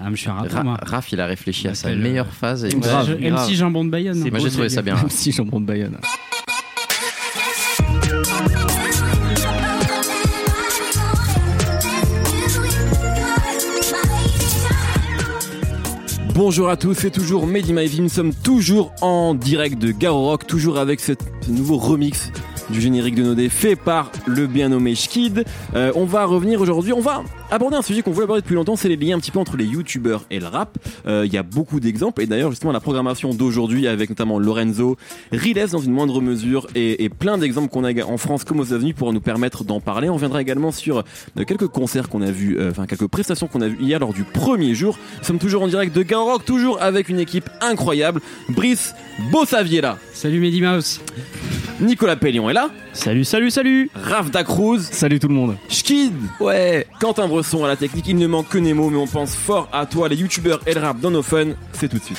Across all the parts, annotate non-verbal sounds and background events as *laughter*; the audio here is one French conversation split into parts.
Ah, mais je suis un moi. Raph, il a réfléchi à sa m'appelle, meilleure euh, phase. Et... MC grave, MC. Jambon de Bayonne. Moi, j'ai trouvé ça bien. *laughs* si jambon de Bayonne. Bonjour à tous, c'est toujours Mehdi Maivi, nous sommes toujours en direct de Garo Rock, toujours avec ce nouveau remix du générique de Nodé fait par le bien nommé Schkid. Euh, on va revenir aujourd'hui, on va aborder un sujet qu'on voulait aborder depuis longtemps, c'est les liens un petit peu entre les youtubeurs et le rap. Euh, Il y a beaucoup d'exemples et d'ailleurs justement la programmation d'aujourd'hui avec notamment Lorenzo, Riles dans une moindre mesure et, et plein d'exemples qu'on a en France comme aux États-Unis pour nous permettre d'en parler. On viendra également sur euh, quelques concerts qu'on a vus, euh, enfin quelques prestations qu'on a vues hier lors du premier jour. Nous sommes toujours en direct de Garo Rock, toujours avec une équipe incroyable. Brice Bossavier là, Salut Mehdi Mouse. Nicolas Pellion est là, Salut, salut, salut Raph Dacruz, Salut tout le monde Schkid Ouais Quentin Bresson à la technique, il ne manque que Nemo, mais on pense fort à toi, les youtubeurs et le rap dans nos fun, c'est tout de suite.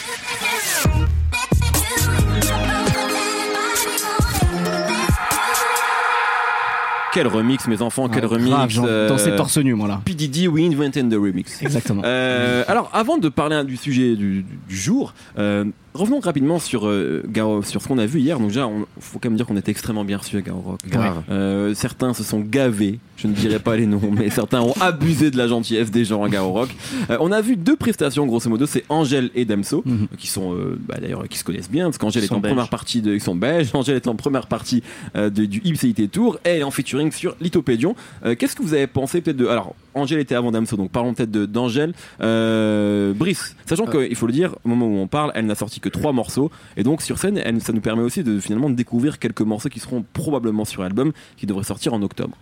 Quel remix mes enfants, quel Ouais, remix grave, genre, euh, Dans ces torse nu, moi là. PDD, we invented the remix. Exactement. Euh, alors, avant de parler du sujet du, du jour, euh, revenons rapidement sur, euh, Garo- sur ce qu'on a vu hier. Donc déjà, il faut quand même dire qu'on était extrêmement bien reçus à Garo Rock. Grave. Euh, certains se sont gavés, je ne dirai pas les noms, *laughs* mais certains ont abusé de la gentillesse des gens à Garo Rock. Euh, on a vu deux prestations, grosso modo, c'est Angèle et Damso, Mhm. qui sont euh, bah, d'ailleurs qui se connaissent bien, parce qu'Angèle est en belges. première partie de, ils sont belges, Angèle est en première partie euh, de- du Ipséité Tour, et elle est en featuring sur Lithopédion. Euh, Qu'est-ce que vous avez pensé peut-être de, alors Angèle était avant Damso, donc parlons peut-être d'Angèle. Euh, Brice, sachant qu'il faut le dire, au moment où on parle, elle n'a sorti que trois morceaux, et donc sur scène, elle, ça nous permet aussi de finalement découvrir quelques morceaux qui seront probablement sur l'album, qui devrait sortir en octobre.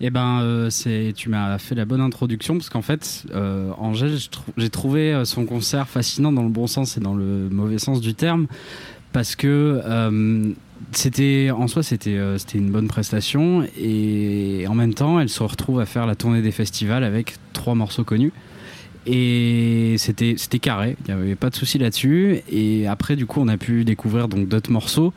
Eh ben, euh, c'est, tu m'as fait la bonne introduction parce qu'en fait, euh, Angèle, j'ai trouvé son concert fascinant dans le bon sens et dans le mauvais sens du terme parce que euh, c'était en soi c'était euh, c'était une bonne prestation et en même temps, elle se retrouve à faire la tournée des festivals avec trois morceaux connus. Et c'était c'était carré, il n'y avait pas de souci là-dessus. Et après, du coup, on a pu découvrir donc d'autres morceaux.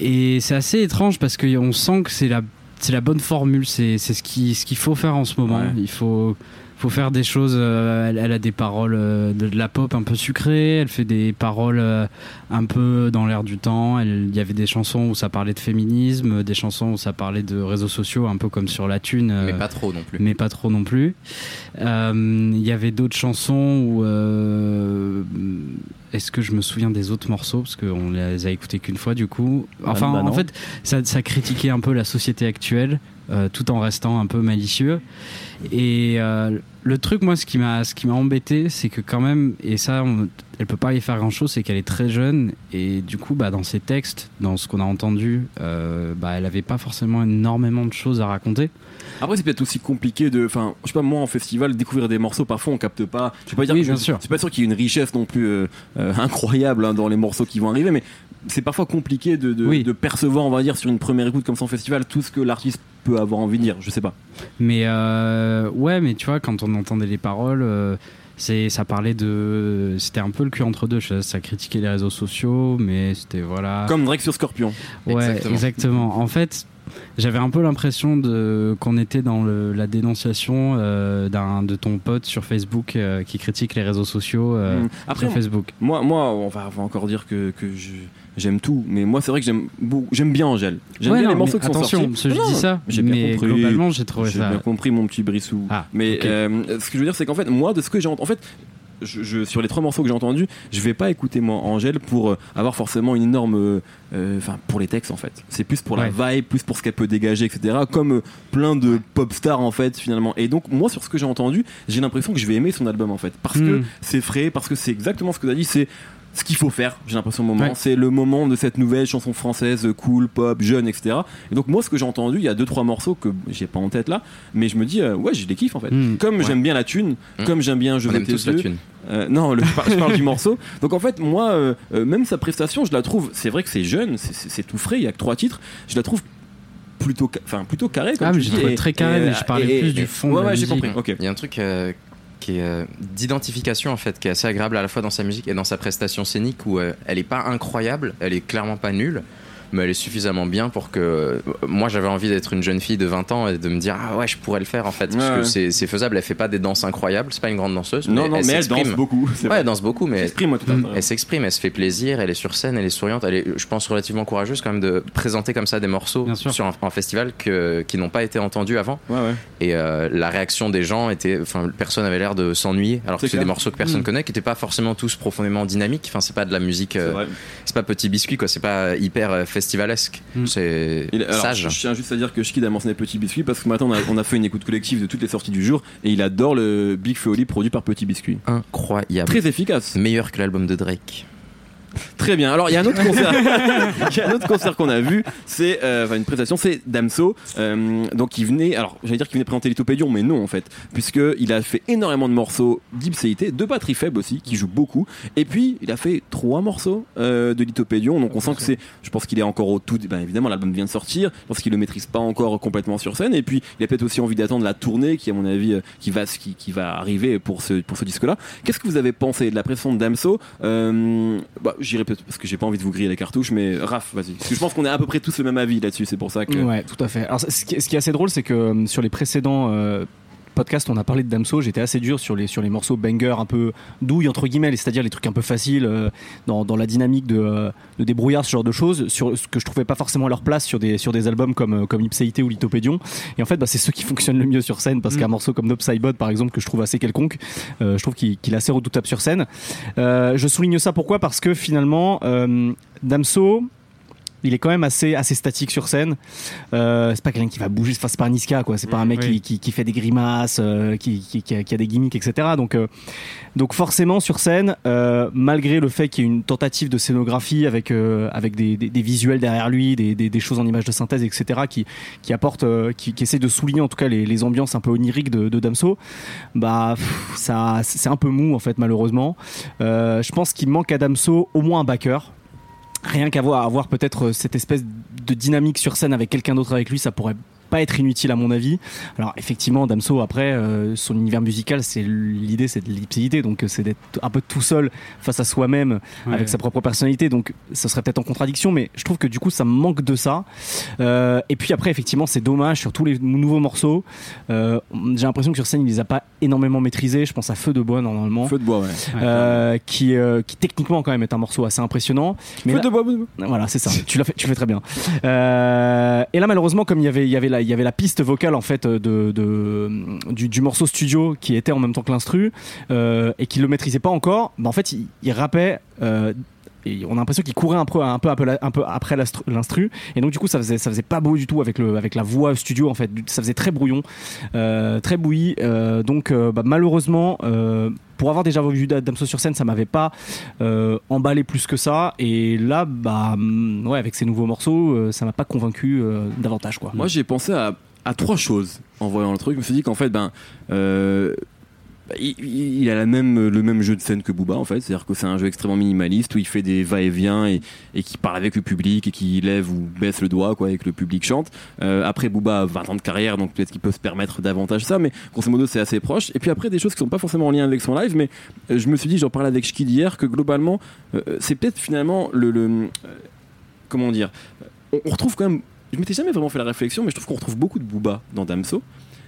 Et c'est assez étrange parce qu'on sent que c'est la c'est la bonne formule, c'est ce qui ce qu'il faut faire en ce moment. Ouais. Il faut faut faire des choses. euh, elle, elle a des paroles euh, de, de la pop un peu sucrée. Elle fait des paroles euh, un peu dans l'air du temps. Elle- Il y avait des chansons où ça parlait de féminisme, des chansons où ça parlait de réseaux sociaux, un peu comme sur la thune. Mais euh, pas trop non plus. mais pas trop non plus. Euh, Il y avait d'autres chansons où. euh, Est-ce que je me souviens des autres morceaux? Parce qu'on les a écoutés qu'une fois du coup. Enfin, bah en fait, ça, ça critiquait un peu la société actuelle. euh, tout en restant un peu malicieux et euh, le truc moi ce qui m'a ce qui m'a embêté c'est que quand même et ça on- elle peut pas y faire grand chose c'est qu'elle est très jeune et du coup bah dans ses textes dans ce qu'on a entendu euh, bah elle avait pas forcément énormément de choses à raconter Après, c'est peut-être aussi compliqué de, enfin, je sais pas, moi en festival, découvrir des morceaux, parfois on capte pas. Je vais pas dire Oui, bien sûr. C'est pas sûr qu'il y ait une richesse non plus euh, incroyable hein, dans les morceaux qui vont arriver, mais c'est parfois compliqué de, de, Oui. de percevoir, on va dire, sur une première écoute comme ça en festival, tout ce que l'artiste peut avoir envie de dire. Je sais pas. Mais euh, ouais, mais tu vois, quand on entendait les paroles, euh, c'est ça parlait de, c'était un peu le cul entre deux. Ça critiquait les réseaux sociaux, mais c'était voilà. Comme Drake sur Scorpion. ouais, Exactement. exactement. En fait, j'avais un peu l'impression de qu'on était dans le, la dénonciation euh, d'un de ton pote sur Facebook euh, qui critique les réseaux sociaux euh, Mm. Après, sur Facebook. moi, moi, on va, on va encore dire que, que je- j'aime tout, mais moi, c'est vrai que j'aime j'aime bien Angèle. J'aime Ouais, bien non, les morceaux qui sont attention, sortis. que je dis ça, j'ai bien compris. globalement, j'ai trouvé J'ai ça. bien compris mon petit brissou. Ah, mais euh, ce que je veux dire, c'est qu'en fait, moi, de ce que j'ai entendu, en fait, je, je- sur les trois morceaux que j'ai entendus, je vais pas écouter moi Angèle pour euh, avoir forcément une énorme, euh, enfin pour les textes en fait. C'est plus pour la vibe, plus pour ce qu'elle peut dégager, etc. Comme plein de pop stars en fait finalement. Et donc moi sur ce que j'ai entendu, j'ai l'impression que je vais aimer son album en fait, parce que Hmm. c'est frais, parce que c'est exactement ce que tu as dit, c'est ce qu'il faut faire, j'ai l'impression au moment. Ouais. C'est le moment de cette nouvelle chanson française, euh, cool, pop, jeune, etc. Et donc moi ce que j'ai entendu, il y a deux trois morceaux que j'ai pas en tête là, mais je me dis euh, ouais, je les kiffe en fait. Hmm. Comme Ouais. j'aime bien la thune, Hmm. comme j'aime bien je On veux tes yeux. thune. Euh, non, le- je, par- je parle du morceau. Donc en fait, moi, euh, euh, même sa prestation, je la trouve. C'est vrai que c'est jeune, c'est- tout frais. Il y a que trois titres. Je la trouve plutôt, enfin plutôt carré. Comme Ah, mais j'ai dis, très carré, et- mais je parlais et- plus et- du fond Ouais, de ouais, j'ai compris. Ok. Il y a un truc euh, qui est euh, d'identification en fait, qui est assez agréable à la fois dans sa musique et dans sa prestation scénique où euh, elle est pas incroyable, elle est clairement pas nulle, mais elle est suffisamment bien pour que moi j'avais envie d'être une jeune fille de 20 ans et de me dire ah ouais je pourrais le faire en fait. Parce Ouais, que ouais. c'est faisable. Elle fait pas des danses incroyables. C'est pas une grande danseuse Non, non, elle mais elle danse beaucoup. ouais vrai. elle danse beaucoup mais Exprime-moi tout à elle s'exprime elle se fait plaisir elle est sur scène elle est souriante. Elle est je pense relativement courageuse quand même de présenter comme ça des morceaux Bien sur un, un festival que, qui n'ont pas été entendus avant. Ouais, ouais. et euh, la réaction des gens était enfin personne avait l'air de s'ennuyer alors que C'est des morceaux que personne Mm. connaît qui n'étaient pas forcément tous profondément dynamiques. Enfin c'est pas de la musique C'est euh, c'est pas petit biscuit quoi. C'est pas hyper euh, festivalesque Mm. c'est Il- alors, sage Je tiens juste à dire que Schkid a mentionné Petit Biscuit parce que matin on a, on a fait une écoute collective de toutes les sorties du jour et il adore le Big Feoli produit par Petit Biscuit. incroyable Très efficace. meilleur que l'album de Drake Très bien. Alors il y a un autre concert, qu'on a vu, c'est euh, une prestation, c'est Damso. Euh, donc il venait, alors j'allais dire qu'il venait présenter Lithopédion, mais non en fait, puisque il a fait énormément de morceaux d'Ipséité, de batterie faible aussi, qui joue beaucoup, et puis il a fait trois morceaux euh, de Lithopédion. Donc on sent que c'est, je pense qu'il est encore au tout, ben, évidemment l'album vient de sortir, je pense qu'il le maîtrise pas encore complètement sur scène, et puis il a peut-être aussi envie d'attendre la tournée qui à mon avis euh, qui va qui, va arriver pour ce pour ce disque-là. Qu'est-ce que vous avez pensé de la prestation de Damso? Euh, bah, J'irai peut-être parce que j'ai pas envie de vous griller les cartouches, mais Raph, vas-y. Je pense qu'on est à peu près tous le même avis là-dessus, c'est pour ça que. Ouais, tout à fait. Alors, ce qui, est assez drôle, c'est que euh, sur les précédents podcasts, on a parlé de Damso. J'étais assez dur sur les, sur les morceaux banger un peu douilles, entre guillemets, c'est-à-dire les trucs un peu faciles euh, dans, dans la dynamique de, euh, de débrouillard, ce genre de choses, sur ce que je trouvais pas forcément à leur place sur des, sur des albums comme, euh, comme Ipséité ou Lithopédion. Et en fait, bah, c'est ceux qui *laughs* fonctionnent le mieux sur scène parce Mm. qu'un morceau comme Nopsybod, par exemple, que je trouve assez quelconque, euh, je trouve qu'il est assez redoutable sur scène. Je souligne ça pourquoi? Parce que finalement, Damso. Il est quand même assez, assez statique sur scène. Euh, c'est pas quelqu'un qui va bouger. Enfin, c'est pas un Niska, quoi. C'est pas un mec Oui. qui, qui, qui fait des grimaces, euh, qui, qui, a, qui a des gimmicks, etc. Donc, euh, donc forcément sur scène, euh, malgré le fait qu'il y ait une tentative de scénographie avec avec des, des, des visuels derrière lui, des, des, choses en images de synthèse, etc. qui qui apportent, qui, essaie de souligner en tout cas les, les ambiances un peu oniriques de, de Damso. Bah pff, ça, c'est un peu mou en fait malheureusement. Je pense qu'il manque à Damso au moins un backer. Rien qu'à voir, avoir peut-être cette espèce de dynamique sur scène avec quelqu'un d'autre avec lui, ça pourrait pas être inutile à mon avis. Alors effectivement, Damso après euh, son univers musical, c'est l'idée, c'est de l'ipséité, donc euh, c'est d'être un peu tout seul face à soi-même Ouais. avec sa propre personnalité. Donc ça serait peut-être en contradiction, mais je trouve que du coup ça manque de ça. Euh, et puis après effectivement, c'est dommage sur tous les nouveaux morceaux. Euh, J'ai l'impression que sur scène il les a pas énormément maîtrisés. Je pense à Feu de bois normalement. Feu de bois, ouais. euh, qui, euh, qui techniquement quand même est un morceau assez impressionnant. Mais Feu là- de bois, feu de bois. voilà, c'est ça. tu l'as fait, tu fais très bien. Euh, et là, malheureusement, comme il y avait, il y avait la, il y avait la piste vocale en fait du, morceau studio qui était en même temps que l'instru euh, et qu'il le maîtrisait pas encore, bah, en fait, il, il rappait. On a l'impression qu'il courait un peu, après l'instru. Et donc du coup ça faisait faisait pas beau du tout avec la voix studio en fait. Ça faisait très brouillon euh, très bouilli. Euh, donc euh, bah, malheureusement pour avoir déjà vu Damso sur scène ça m'avait pas emballé plus que ça. Et là bah ouais avec ces nouveaux morceaux ça m'a pas convaincu davantage quoi. Moi, j'ai pensé à, trois choses en voyant le truc. Je me suis dit qu'en fait, ben, il, il- a le même jeu de scène que Booba, en fait. C'est-à-dire que c'est un jeu extrêmement minimaliste où il fait des va-et-vient et, qui parle avec le public et qui lève ou baisse le doigt, quoi, et que le public chante. Euh, après, Booba a 20 ans de carrière, donc peut-être qu'il peut se permettre davantage ça, mais grosso modo, c'est assez proche. Et puis après, des choses qui sont pas forcément en lien avec son live, mais euh, je me suis dit, j'en parlais avec Shkid hier, que globalement, euh, c'est peut-être finalement le. comment dire on, on retrouve quand même. Je m'étais jamais vraiment fait la réflexion, mais je trouve qu'on retrouve beaucoup de Booba dans Damso,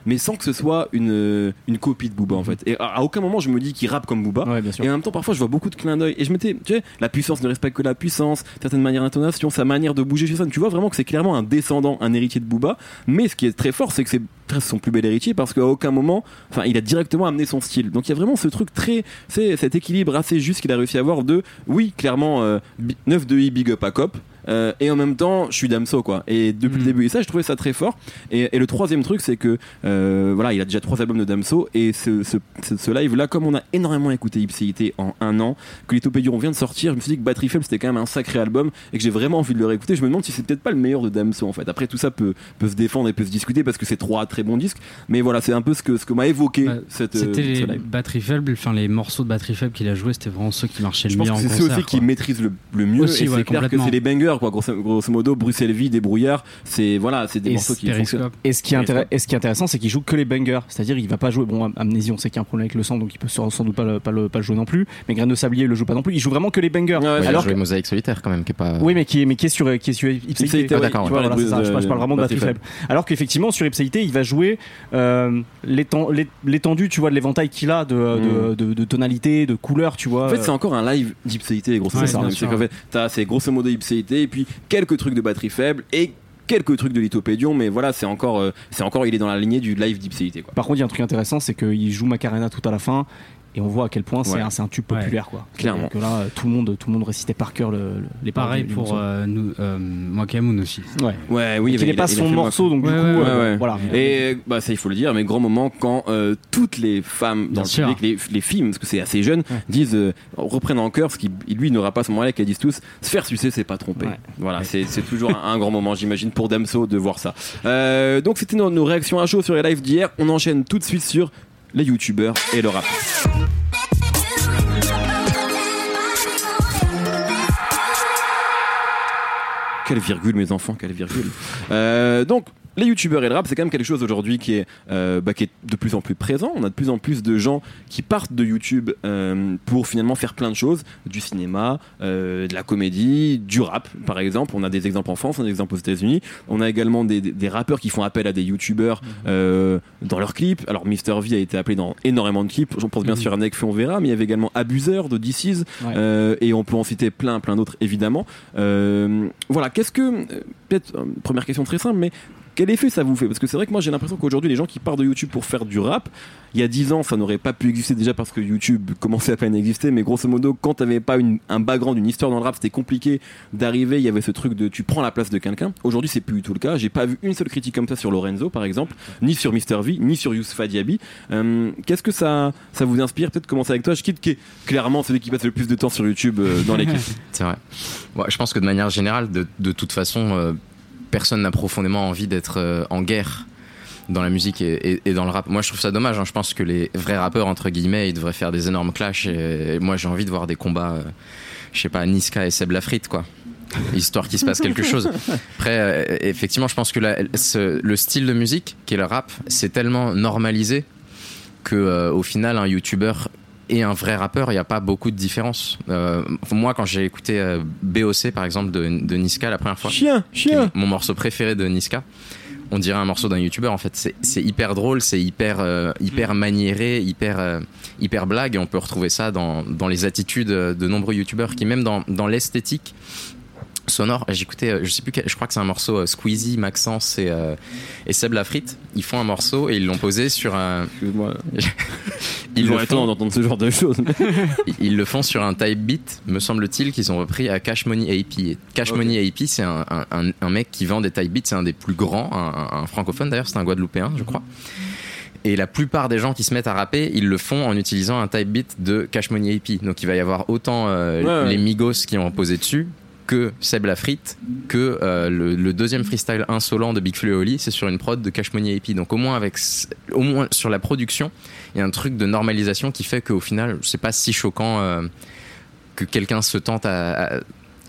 mais sans que ce soit une, euh, une copie de Booba en fait. Et à, à aucun moment je me dis qu'il rappe comme Booba. ouais Et en même temps, parfois, je vois beaucoup de clins d'œil. Et je m'étais, tu sais, la puissance ne respecte que la puissance, certaines manières d'intonation, sa manière de bouger chez ça. Tu vois vraiment que c'est clairement un descendant, un héritier de Booba. Mais ce qui est très fort, c'est que c'est son plus bel héritier parce qu'à aucun moment, enfin, il a directement amené son style. Donc il y a vraiment ce truc très, c'est cet équilibre assez juste qu'il a réussi à avoir de, oui, clairement, euh, bi- 9 de I, big up à Cop. Euh, et en même temps, je suis Damso quoi. Et depuis le Mm. début, et ça, je trouvais ça très fort. Et, et le troisième truc, c'est que euh, voilà, il a déjà trois albums de Damso et ce, ce, ce, ce live là, comme on a énormément écouté Ipséité en un an, que Lithopédion vient de sortir, je me suis dit que Battery Faible c'était quand même un sacré album et que j'ai vraiment envie de le réécouter. Je me demande si c'est peut-être pas le meilleur de Damso en fait. Après tout ça peut, peut se défendre et peut se discuter parce que c'est trois très très bon disque. Mais voilà, c'est un peu ce que, ce que m'a évoqué Bah, cette, euh, C'était ce les live. batteries faibles, enfin les morceaux de batteries faibles qu'il a joué, c'était vraiment ceux qui marchaient Je le mieux en c'est ceux concert. aussi qui maîtrisent le, le mieux. Aussi, et ouais, c'est clair que c'est les bangers, quoi. Grosso, grosso modo, Bruxelles Vie, Débrouillard, c'est voilà, c'est des Et morceaux qui fonctionnent. Et ce qui, est et ce qui est intéressant, c'est qu'il joue que les bangers. C'est-à-dire, il va pas jouer. Bon, Am- Amnésie, on sait qu'il y a un problème avec le sang, donc il peut sans, sans doute pas le, pas, le, pas le jouer non plus. Mais Graine de Sablier, il le joue pas non plus. Il joue vraiment que les bangers. Ouais, ouais, Mais il a Alors joué que- Mosaïque solitaire quand même, qui est pas. Oui, mais qui est, mais qui est sur, qui est sur Ipséité. Ipséité, Ah, d'accord. Je, parle- je parle vraiment de Batterie faible. Alors qu'effectivement, sur Ipséité, il va jouer euh, l'éten- l'é- l'étendue, tu vois, de l'éventail qu'il a de, de, de, de tonalité, de couleur, tu vois. En fait, c'est encore un live d'Ipséité, grosso modo. c'est grosso modo Ipséité, et puis quelques trucs de batterie faible, et quelques trucs de lithopédion, mais voilà, c'est encore, euh, c'est encore, il est dans la lignée du live d'Ipséité, quoi. Par contre, il y a un truc intéressant, c'est qu'il joue Macarena tout à la fin. Et on voit à quel point c'est Ouais. un, tube Ouais. populaire, quoi. Clairement. Que là, tout le monde, tout le monde récitait par cœur le, le- les paroles Pareil pour euh, nous, euh, Mokamoun aussi. Ouais. Ouais, oui, il pas a- il a son fait le morceau, donc du Ouais, coup, ouais, euh, ouais, ouais. voilà. Et bah ça il faut le dire, mais grand moment quand euh, toutes les femmes dans Bien le sûr. public, les, les filles, parce que c'est assez jeune, disent euh, reprennent en cœur ce qui lui n'aura pas à ce moment-là qu'elles disent tous se faire sucer c'est pas tromper. Ouais. Voilà, c'est c'est toujours un, un grand moment j'imagine pour Damso de voir ça. Euh, donc c'était nos, nos réactions à chaud sur les lives d'hier. On enchaîne tout de suite sur les youtubeurs et le rap. Quelle virgule, mes enfants, quelle virgule. Euh, donc, les youtubeurs et le rap, c'est quand même quelque chose aujourd'hui qui, est, euh, bah, qui est de plus en plus présent. On a de plus en plus de gens qui partent de YouTube euh, pour finalement faire plein de choses du cinéma, euh, de la comédie, du rap, par exemple. On a des exemples en France, on a des exemples aux États-Unis. On a également des, des- des rappeurs qui font appel à des youtubeurs euh, dans leurs clips. Alors, Mr. V a été appelé dans énormément de clips. J'en pense bien Mhm. sûr à Nekfeu, on verra, mais il y avait également Abuser de DC's. Ouais. Euh, et on peut en citer plein, plein d'autres évidemment. Euh, voilà, qu'est-ce que. euh, Peut-être, première question très simple, mais quel effet ça vous fait Parce que c'est vrai que moi j'ai l'impression qu'aujourd'hui les gens qui partent de YouTube pour faire du rap, il y a 10 ans ça n'aurait pas pu exister déjà parce que YouTube commençait à peine à exister, mais grosso modo quand t'avais pas un background, une histoire dans le rap, c'était compliqué d'arriver, il y avait ce truc de tu prends la place de quelqu'un. Aujourd'hui c'est plus du tout le cas, j'ai pas vu une seule critique comme ça sur Lorenzo par exemple, ni sur Mr V, ni sur Yousfa Diaby. Euh, Qu'est-ce que ça, ça vous inspire Peut-être commencer avec toi, je quitte qui est clairement celui qui passe le plus de temps sur YouTube euh, dans l'équipe? *laughs* C'est vrai. Je pense que de manière générale, de, de toute façon, euh, personne n'a profondément envie d'être euh, en guerre dans la musique et, dans le rap. Moi, je trouve ça dommage. hein. Je pense que les vrais rappeurs, entre guillemets, ils devraient faire des énormes clashs. Moi, j'ai envie de voir des combats, euh, je sais pas, Niska et Seb Lafrite, quoi. Histoire qu'il se passe quelque chose. Après, euh, effectivement, je pense que le style de musique, qui est le rap, c'est tellement normalisé que, euh, au final, un YouTuber et un vrai rappeur, il n'y a pas beaucoup de différence. Euh, moi, quand j'ai écouté euh, BOC, par exemple, de, de Niska la première fois, Chien, mon morceau préféré de Niska, on dirait un morceau d'un YouTuber. En fait, c'est hyper drôle, c'est hyper, euh, hyper maniéré, hyper, hyper blague. Et on peut retrouver ça dans, dans les attitudes de nombreux YouTubers qui, même dans, dans l'esthétique, sonore. J'écoutais, euh, je sais plus, je crois que c'est un morceau euh, Squeezie, Maxence et, euh, et Seb Lafrite. Ils font un morceau et ils l'ont posé sur un. Excuse-moi. *laughs* Ils vont font, d'entendre ce genre de choses. *laughs* ils le font sur un type beat, me semble-t-il, qu'ils ont repris à Cash Money AP. Cash. Money AP, c'est un, un- un- un mec qui vend des type beats, c'est un des plus grands, un, un- un francophone d'ailleurs, c'est un Guadeloupéen, je crois. Et la plupart des gens qui se mettent à rapper, ils le font en utilisant un type beat de Cash Money AP. Donc il va y avoir autant euh, Ouais, ouais. les Migos qui ont posé dessus que Seb Lafrite, que euh, le, le deuxième freestyle insolent de Big Flo et Oli, c'est sur une prod de Cash Money AP. Donc au moins avec, au moins sur la production, il y a un truc de normalisation qui fait qu'au final, c'est pas si choquant euh, que quelqu'un se tente à, à-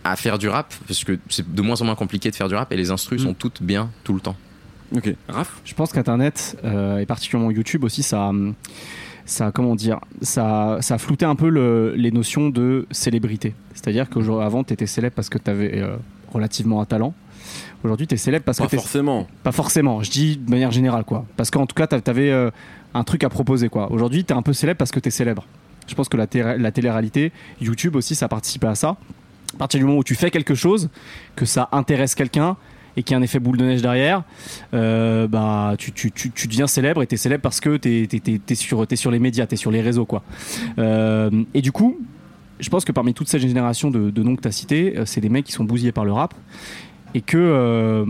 à faire du rap, parce que c'est de moins en moins compliqué de faire du rap et les instrus Mm. sont toutes bien tout le temps. ok. Raph? Je pense qu'Internet, euh, et particulièrement YouTube aussi, ça, hum, ça, comment dire, ça, ça a flouté un peu le- les notions de célébrité. C'est-à-dire qu'avant, tu étais célèbre parce que tu avais relativement un talent. Aujourd'hui, tu es célèbre parce Pas que t'es- forcément. Pas forcément, je dis de manière générale, quoi. Parce qu'en tout cas, t'a- t'avais euh, un truc à proposer, quoi. Aujourd'hui, t'es un peu célèbre parce que t'es célèbre. Je pense que la, la télé-réalité, YouTube aussi, ça participe à ça. À partir du moment où tu fais quelque chose, que ça intéresse quelqu'un et qu'il y a un effet boule de neige derrière, euh, bah, tu, tu, tu, tu deviens célèbre et t'es célèbre parce que t'es t'es- t'es- t'es sur, t'es sur les médias, t'es sur les réseaux, quoi. Euh, et du coup, je pense que parmi toute cette génération de, de noms que t'as cités, euh, c'est des mecs qui sont bousillés par le rap et que euh,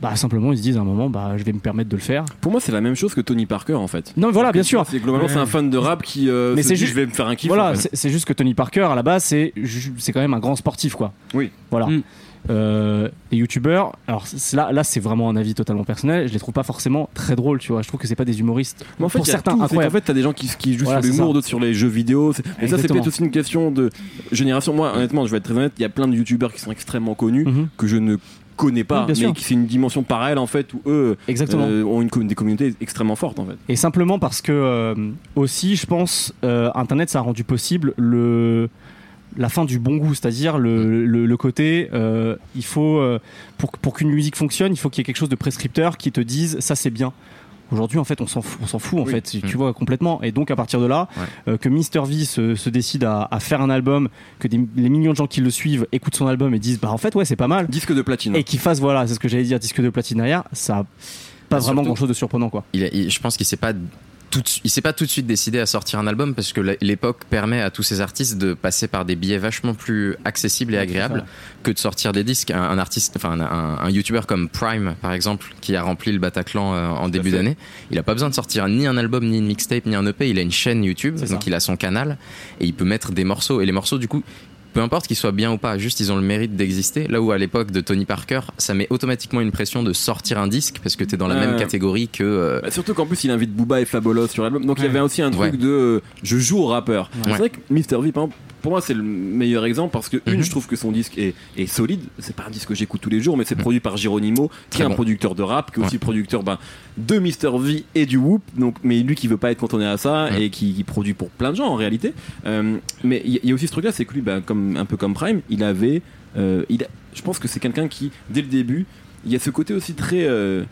bah, simplement ils se disent à un moment bah, je vais me permettre de le faire. Pour moi, c'est la même chose que Tony Parker en fait. Non mais voilà bien Tu sûr. C'est globalement Ouais. c'est un fan de rap qui. euh, Mais c'est dit, juste- Je vais me faire un kiff. Voilà, en fait. c'est juste que Tony Parker à la base c'est c'est quand même un grand sportif quoi. Oui. Voilà. Mm. Euh, les youtubeurs, alors là, là c'est vraiment un avis totalement personnel, je les trouve pas forcément très drôles, tu vois. Je trouve que c'est pas des humoristes. Mais en fait, pour certains, tout. Incroyables. fait, t'as des gens qui, qui jouent Voilà, sur l'humour, d'autres sur les jeux vidéo. Mais ça, c'est peut-être aussi une question de génération. Moi, honnêtement, je vais être très honnête, il y a plein de youtubeurs qui sont extrêmement connus Mhm. que je ne connais pas, Oui, mais c'est une dimension parallèle en fait où eux Exactement. euh, ont une, com- des communautés extrêmement fortes en fait. Et simplement parce que euh, aussi, je pense, euh, Internet, ça a rendu possible le la fin du bon goût, c'est-à-dire le, le, le côté, euh, il faut euh, pour, pour qu'une musique fonctionne, il faut qu'il y ait quelque chose de prescripteur qui te dise ça c'est bien. Aujourd'hui, en fait, on s'en fout, on s'en fout en Oui. fait, tu Mm. vois complètement. Et donc, à partir de là, Ouais. euh, que Mr V se, se décide à, à faire un album, que des, les millions de gens qui le suivent écoutent son album et disent bah en fait ouais c'est pas mal, Disque de platine. et qu'il fasse voilà, c'est ce que j'allais dire, disque de platine derrière, ça pas vraiment surtout- grand-chose de surprenant quoi. il, a- il- je pense qu'il s'est pas tout de, il s'est pas tout de suite décidé à sortir un album parce que l'époque permet à tous ces artistes de passer par des billets vachement plus accessibles et agréables que de sortir des disques. Un, un artiste, enfin un, un, un youtubeur comme Prime par exemple, qui a rempli le Bataclan euh, en début d'année, il a pas besoin de sortir ni un album, ni une mixtape, ni un EP. Il a une chaîne YouTube, donc ça. il a son canal et il peut mettre des morceaux. Et les morceaux du coup. Peu importe qu'ils soient bien ou pas, juste ils ont le mérite d'exister. Là où à l'époque de Tony Parker, ça met automatiquement une pression de sortir un disque parce que t'es dans la Ouais. même catégorie que euh, Bah, surtout qu'en plus il invite Booba et Fabolos sur l'album. Donc il y avait aussi un truc Ouais. de euh, je joue au rappeur. C'est vrai que Mr V, pour moi c'est le meilleur exemple parce que une Mhm. je trouve que son disque est, est solide. C'est pas un disque que j'écoute tous les jours, mais c'est Mhm. produit par Geronimo, qui Très est un bon. producteur de rap, qui est aussi producteur ben, de Mr V et du Whoop. Donc, mais lui qui veut pas être cantonné à ça et qui, qui produit pour plein de gens en réalité. Euh, mais il y, a aussi ce truc-là, c'est que lui, ben, comme un peu comme Prime, il avait, euh, je pense que c'est quelqu'un qui dès le début, il y a ce côté aussi très euh,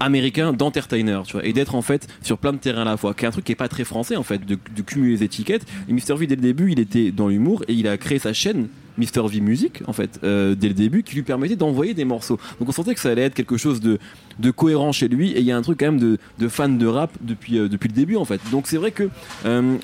américain d'entertainer, tu vois, et d'être en fait sur plein de terrains à la fois, qui est un truc qui est pas très français en fait, de, de cumuler les étiquettes. Et Mr V dès le début, il était dans l'humour et il a créé sa chaîne Mr V Music en fait euh, dès le début, qui lui permettait d'envoyer des morceaux. Donc on sentait que ça allait être quelque chose de, de cohérent chez lui, et il y a un truc quand même de, de fan de rap depuis euh, depuis le début en fait. Donc c'est vrai que euh,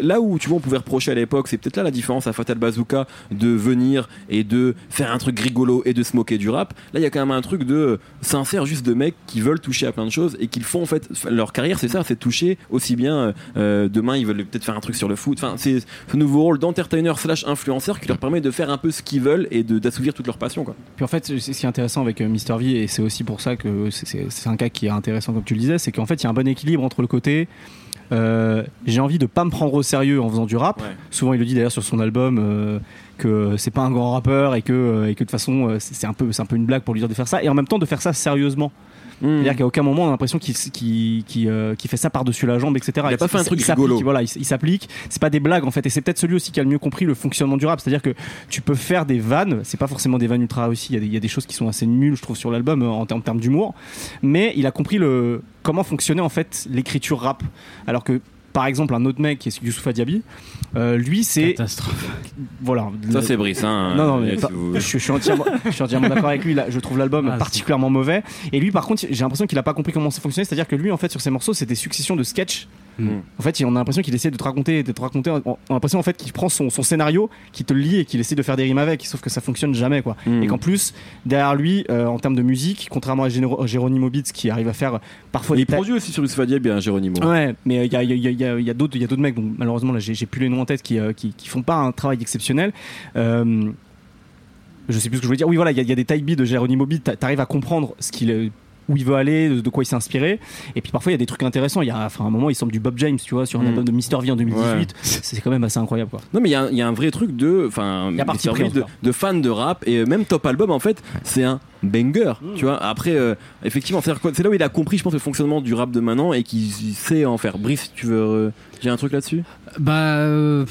là où tu vois on pouvait reprocher à l'époque, c'est peut-être là la différence à Fatal Bazooka de venir et de faire un truc rigolo et de se moquer du rap. Là il y a quand même un truc de sincère juste de mecs qui veulent toucher à plein de choses et qu'ils font en fait leur carrière c'est ça, c'est toucher aussi bien demain ils veulent peut-être faire un truc sur le foot. Enfin c'est ce nouveau rôle d'entertainer slash influenceur qui leur permet de faire un peu ce qu'ils veulent et d'assouvir toute leur passion quoi. Puis en fait, c'est- ce qui est intéressant avec euh, Mr V, et c'est aussi pour ça que c'est- un cas qui est intéressant, comme tu le disais, c'est qu'en fait, il y a un bon équilibre entre le côté. euh, j'ai envie de pas me prendre au sérieux en faisant du rap. Ouais. Souvent, il le dit d'ailleurs sur son album euh, que c'est pas un grand rappeur et que, et que de toute façon, c'est un, peu, c'est un peu une blague pour lui dire de faire ça. Et en même temps, de faire ça sérieusement. C'est-à-dire qu'à aucun moment on a l'impression qu'il euh, fait ça par-dessus la jambe, etc. Il a pas fait un truc s'applique, rigolo. Voilà, il, s'applique. C'est pas des blagues en fait, et c'est peut-être celui aussi qui a le mieux compris le fonctionnement du rap. C'est-à-dire que tu peux faire des vannes, c'est pas forcément des vannes ultra réussies. Il y a des- il y, a des choses qui sont assez nulles, je trouve, sur l'album euh, en, ter- en termes d'humour. Mais il a compris le comment fonctionnait en fait l'écriture rap. Alors que par exemple un autre mec qui est Youssoupha Diaby, euh, lui c'est Catastrophe. voilà. Ça Le- c'est Brice hein. non, non, mais pas- vous- je, je suis entièrement, je suis entièrement d'accord avec lui. Là, je trouve l'album Ah, particulièrement mauvais. Et lui, par contre, j'ai l'impression qu'il a pas compris comment ça fonctionnait. C'est-à-dire que lui, en fait, sur ses morceaux, c'est des successions de sketchs. Mm. En fait, on a l'impression qu'il essaie de te raconter, de te raconter. On a l'impression en fait qu'il prend son, son scénario, qui te le lit et qu'il essaie de faire des rimes avec. Sauf que ça fonctionne jamais, quoi. Mm. Et qu'en plus, derrière lui, euh, en termes de musique, contrairement à Généro- Geronimo Beats, qui arrive à faire parfois des il produit aussi sur Diaby, bien Geronimo. Ouais, mais il y a, y a- y a- y a- a d'autres, il y a d'autres mecs. Malheureusement là, j'ai, plus les noms en tête qui, euh, qui, qui font pas un travail exceptionnel. Euh, je sais plus ce que je voulais dire. Oui, voilà, il y, a- il y a des type beats de Geronimo t'a- T'arrives à comprendre ce qu'il où il veut aller, de, quoi il s'est inspiré. Et puis parfois il y a des trucs intéressants. Il y a, enfin, à un moment, il semble du Bob James, tu vois, sur un Mm. album de Mr V en 2018. C'est quand même assez incroyable, quoi. Non mais il y, a un- il y a un vrai truc de, enfin, de, de fans de rap et euh, même Top Album en fait, c'est un banger, tu vois. Après, euh, effectivement, c'est là où il a compris, je pense, le fonctionnement du rap de maintenant et qu'il sait en faire. Brice, tu veux euh, dire un truc là-dessus? Bah, euh,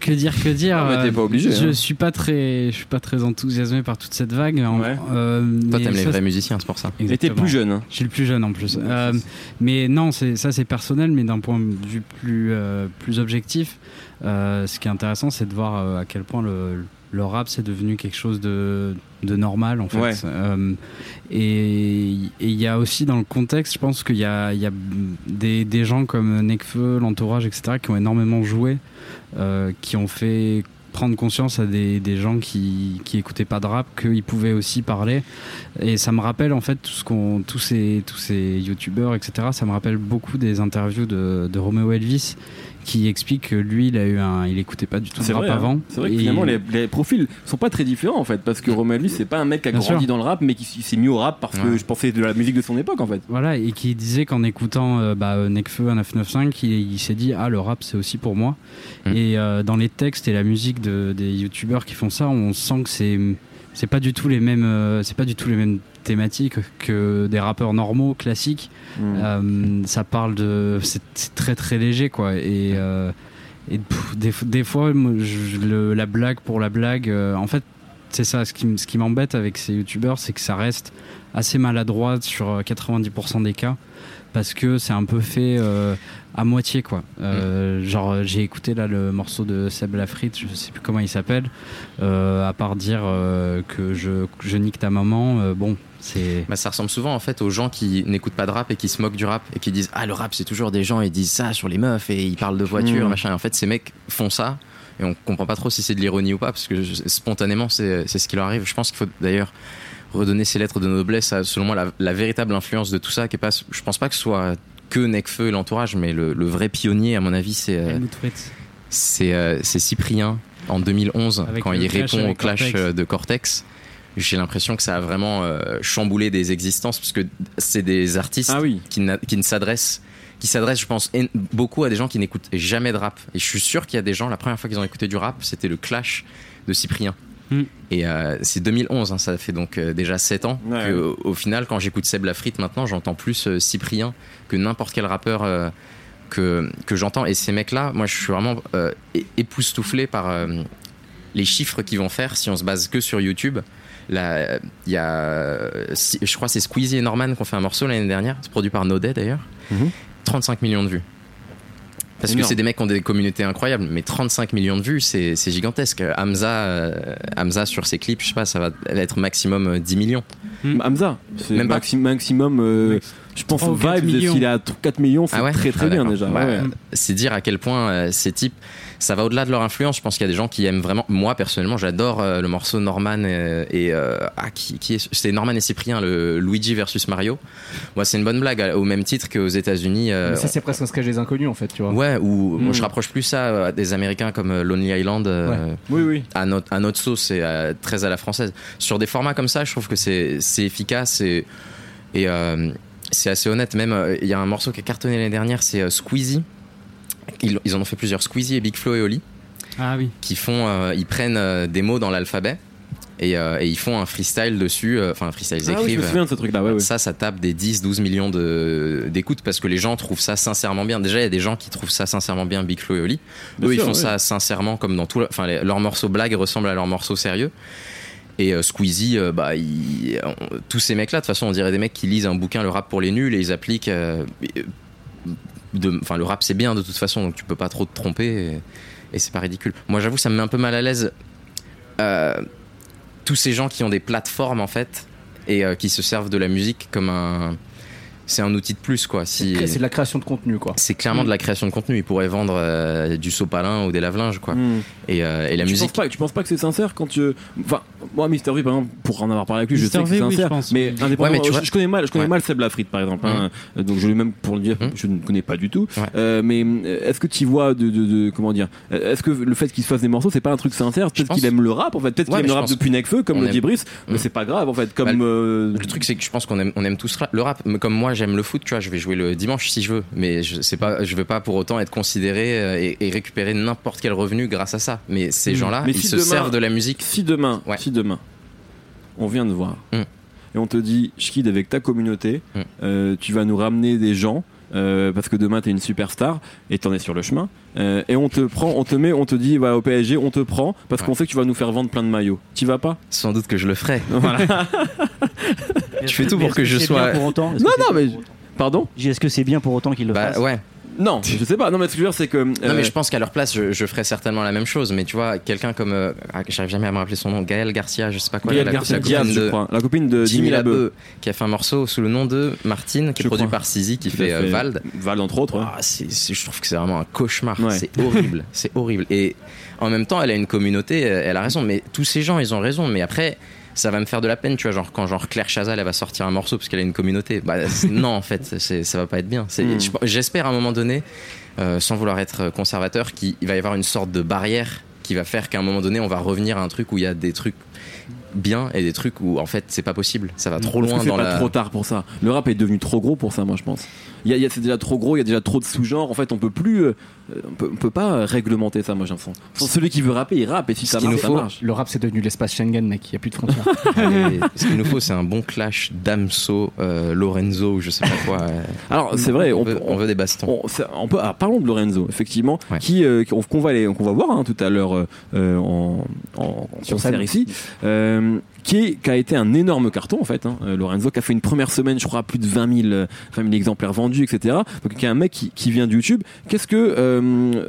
que dire, que dire. Ah, mais t'es euh, pas obligé, Je hein. suis pas très, je suis pas très enthousiasmé par toute cette vague. en- Ouais. euh, Toi, t'aimes les vrais musiciens, c'est pour ça. Exactement. plus jeune. hein. Je suis le plus jeune en plus. Euh, mais non, c'est ça c'est personnel, mais d'un point de vue plus euh, plus objectif, euh, ce qui est intéressant, c'est de voir euh, à quel point le, le rap c'est devenu quelque chose de, de normal en fait. Ouais. Euh, et et il y a aussi dans le contexte, je pense qu'il y a, il y a des, des gens comme Nekfeu, l'entourage, etc., qui ont énormément joué, euh, qui ont fait prendre conscience à des, des gens qui, qui écoutaient pas de rap qu'ils pouvaient aussi parler et ça me rappelle en fait tout ce qu'on tous ces tous ces youtubeurs etc ça me rappelle beaucoup des interviews de, de Romeo Elvis qui explique que lui, il a eu un, il écoutait pas du tout le rap vrai, hein. avant. C'est vrai que Et- finalement les, les profils sont pas très différents en fait parce que Romain lui c'est pas un mec qui a grandi sûr. dans le rap mais qui s'est mis au rap parce que je pensais de la musique de son époque en fait. Voilà, et qui disait qu'en écoutant euh, bah, Necfeu 1995, il, il s'est dit Ah, le rap, c'est aussi pour moi. Mm. Et euh, dans les textes et la musique de, des youtubeurs qui font ça, on sent que c'est. C'est pas du tout les mêmes, euh, c'est pas du tout les mêmes thématiques que des rappeurs normaux classiques. Euh, ça parle de, c'est très très léger quoi. Et, euh, et pff, des, des fois, moi, je- le- la blague pour la blague, euh, en fait, c'est ça. Ce qui, ce qui m'embête avec ces youtubeurs, c'est que ça reste assez maladroit sur euh, 90% des cas parce que c'est un peu fait euh, à moitié quoi. Euh, Genre euh, j'ai écouté là le morceau de Seb Lafrite, je sais plus comment il s'appelle, euh, à part dire euh, que je, je nique ta maman, bon c'est Bah, ça ressemble souvent en fait aux gens qui n'écoutent pas de rap et qui se moquent du rap et qui disent ah le rap c'est toujours des gens ils disent ça sur les meufs et ils parlent de voitures Mm. machin. Et en fait ces mecs font ça et on comprend pas trop si c'est de l'ironie ou pas parce que je- spontanément c'est c'est ce qui leur arrive. Je pense qu'il faut d'ailleurs redonner ces lettres de noblesse à selon moi la, la véritable influence de tout ça qui est pas je pense pas que ce soit que Necfeu et l'entourage mais le, le vrai pionnier à mon avis c'est euh, c'est euh, Cyprien en 2011 Avec quand il répond au clash Cortex. euh, de Cortex. J'ai l'impression que ça a vraiment euh, chamboulé des existences parce que c'est des artistes Ah oui. qui, ne s'adressent qui s'adressent je pense en- beaucoup à des gens qui n'écoutent jamais de rap et je suis sûr qu'il y a des gens la première fois qu'ils ont écouté du rap c'était le clash de Cyprien Mm. et euh, c'est 2011 hein, ça fait donc euh, déjà 7 ans Ouais. que, au, au final quand j'écoute Seb Lafrite maintenant j'entends plus euh, Cyprien que n'importe quel rappeur euh, que, que j'entends et ces mecs là moi je suis vraiment euh, époustouflé par euh, les chiffres qu'ils vont faire si on se base que sur YouTube Là, il y a, je crois, que c'est Squeezie et Norman qui ont fait un morceau l'année dernière. C'est produit par Nodet d'ailleurs. Mhm. 35 millions de vues. Parce Énorme. que c'est des mecs qui ont des communautés incroyables, mais 35 millions de vues, c'est c'est gigantesque. Hamza, euh, Hamza sur ses clips, je sais pas, ça va être maximum euh, 10 millions. Mm. Hamza, c'est Même pas. maxi- maximum euh, je pense millions. s'il est à 4 millions c'est Ah ouais? très très Ah, bien déjà. Bah, ouais. C'est dire à quel point euh, ces types, ça va au-delà de leur influence. Je pense qu'il y a des gens qui aiment vraiment. Moi personnellement, j'adore euh, le morceau Norman euh, et euh, ah qui, qui est c'est Norman et Cyprien, le Luigi versus Mario. Moi, c'est une bonne blague au même titre qu'aux États-Unis. euh, ça, c'est presque un sketch des inconnus en fait, tu vois. Ouais, ou je rapproche plus ça à des Américains comme Lonely Island, Oui oui. à, notre, à notre sauce et très à la française. Sur des formats comme ça, je trouve que c'est efficace et, et c'est assez honnête. Même, euh, il y a un morceau qui a cartonné l'année dernière, c'est euh, Squeezie. Ils, ils en ont fait plusieurs, Squeezie et Big Flo et Oli, Ah oui. qui font, euh, ils prennent euh, des mots dans l'alphabet et, euh, et ils font un freestyle dessus, euh, enfin un freestyle, ils Ah oui, je écrivent. me souviens de ce truc là. Ouais, ouais. Ça, ça tape des 10, 12 millions d'écoutes parce que les gens trouvent ça sincèrement bien. Déjà, il y a des gens qui trouvent ça sincèrement bien, Big Flo et Oli. Bien Eux, ils font ouais. ça sincèrement, comme dans tout. Enfin, leurs morceaux blagues ressemblent à leurs morceaux sérieux. Et euh, Squeezie, euh, bah, il- on- tous ces mecs-là, de toute façon, on dirait des mecs qui lisent un bouquin, le rap pour les nuls, et ils appliquent. euh, Enfin, le rap, c'est bien de toute façon, donc tu peux pas trop te tromper, et, et c'est pas ridicule. Moi, j'avoue, ça me met un peu mal à l'aise. euh, tous ces gens qui ont des plateformes, en fait, et euh, qui se servent de la musique comme un. C'est un outil de plus, quoi. Si... C'est de la création de contenu, quoi. C'est clairement Mm. de la création de contenu. Ils pourraient vendre euh, du sopalin ou des lave-linges, quoi. Mm. Et, euh, et la tu musique. Penses pas, tu penses pas que c'est sincère quand tu. Enfin, moi, Mister V, par exemple, pour en avoir parlé avec lui, je Mr. sais que c'est V, oui, sincère. je pense. Mais indépendamment, Ouais, mais tu je, vois- je connais mal, je connais Ouais. mal Seb Lafrite, par exemple. hein. donc je lui même pour le dire, Mhm. je ne connais pas du tout. Ouais. Euh, mais est-ce que tu vois de, de, de- comment dire Est-ce que le fait qu'il se fasse des morceaux, c'est pas un truc sincère? Peut-être qu'il aime le rap, en fait. Peut-être qu'il aime le je rap depuis Necfeu, comme le dit Brice. Mais c'est pas grave, en fait. Comme Bah, le- Le truc, c'est que je pense qu'on aime, on aime tous le rap. Mais comme moi, j'aime le foot, tu vois, je vais jouer le dimanche si je veux. Mais je sais pas, je veux pas pour autant être considéré euh, et, et récupérer n'importe quel revenu grâce à ça. Mais ces Mm. gens-là, ils si se demain- servent de la musique. si demain, Ouais. si demain, on vient de voir Mm. et on te dit, Schkid, avec ta communauté, Mm. euh, tu vas nous ramener des gens. Euh, parce que demain t'es une superstar et t'en es sur le chemin. Euh, et on te prend on te met on te dit voilà au PSG on te prend parce Ouais. qu'on sait que tu vas nous faire vendre plein de maillots. Tu vas pas? Sans doute que je le ferai. *laughs* voilà. Tu fais tout pour est-ce que je c'est sois- bien pour autant? Non, que non, mais- pardon? Est-ce que c'est bien pour autant qu'il le Bah fasse? ouais. Non *laughs* je sais pas non mais ce que je veux dire c'est que Non, euh, mais je pense qu'à leur place, je, je ferais certainement la même chose. Mais tu vois, quelqu'un comme. euh, ah, J'arrive jamais à me rappeler son nom. Gaël Garcia, je sais pas quoi. Gaël la, Garcia la Diaz copine je crois la copine de Jimmy Labeu qui a fait un morceau sous le nom de Martine, qui est produit crois. par Sizi, qui fait, euh, fait. Vald. Val entre autres ouais. Ah, c'est- je trouve que c'est vraiment un cauchemar. Ouais. C'est horrible. c'est horrible. Et en même temps, elle a une communauté, euh, elle a raison. Mais tous ces gens, ils ont raison. Mais après, ça va me faire de la peine, tu vois, genre quand genre Claire Chazal elle va sortir un morceau parce qu'elle a une communauté. Bah, *laughs* non, en fait, ça va pas être bien. Mm. je- J'espère à un moment donné, euh, sans vouloir être conservateur, qu'il va y avoir une sorte de barrière qui va faire qu'à un moment donné, on va revenir à un truc où il y a des trucs bien et des trucs où en fait c'est pas possible. Ça va trop loin c'est dans pas la. trop tard pour ça. Le rap est devenu trop gros pour ça, moi je pense. Il y a, il y a- c'est déjà trop gros, il y a déjà trop de sous-genres. En fait, on peut plus, euh, on peut, on peut pas réglementer ça, moi j'ai l'impression. Celui qui veut rapper, il rappe et si ça marche, nous ça faut- marche. Le rap, c'est devenu l'espace Schengen, mec. Il n'y a plus de frontières. *laughs* Ce qu'il nous faut, c'est un bon clash Damso, euh, Lorenzo, ou je sais pas quoi. euh. Alors c'est vrai, on, on, veut, peut- on veut des bastons. On, peut, ah, parlons de Lorenzo, effectivement, Ouais. qui euh, qu'on qu'on va aller, qu'on va voir hein, tout à l'heure euh, euh, en, en, Sur concert scène. ici, euh, qui, est- qui a été un énorme carton en fait. Hein, euh, Lorenzo qui a fait une première semaine, je crois, plus de 20 000, euh, 20 000 exemplaires vendus, etc. Donc qui est un mec qui, qui vient de YouTube. Qu'est-ce que euh,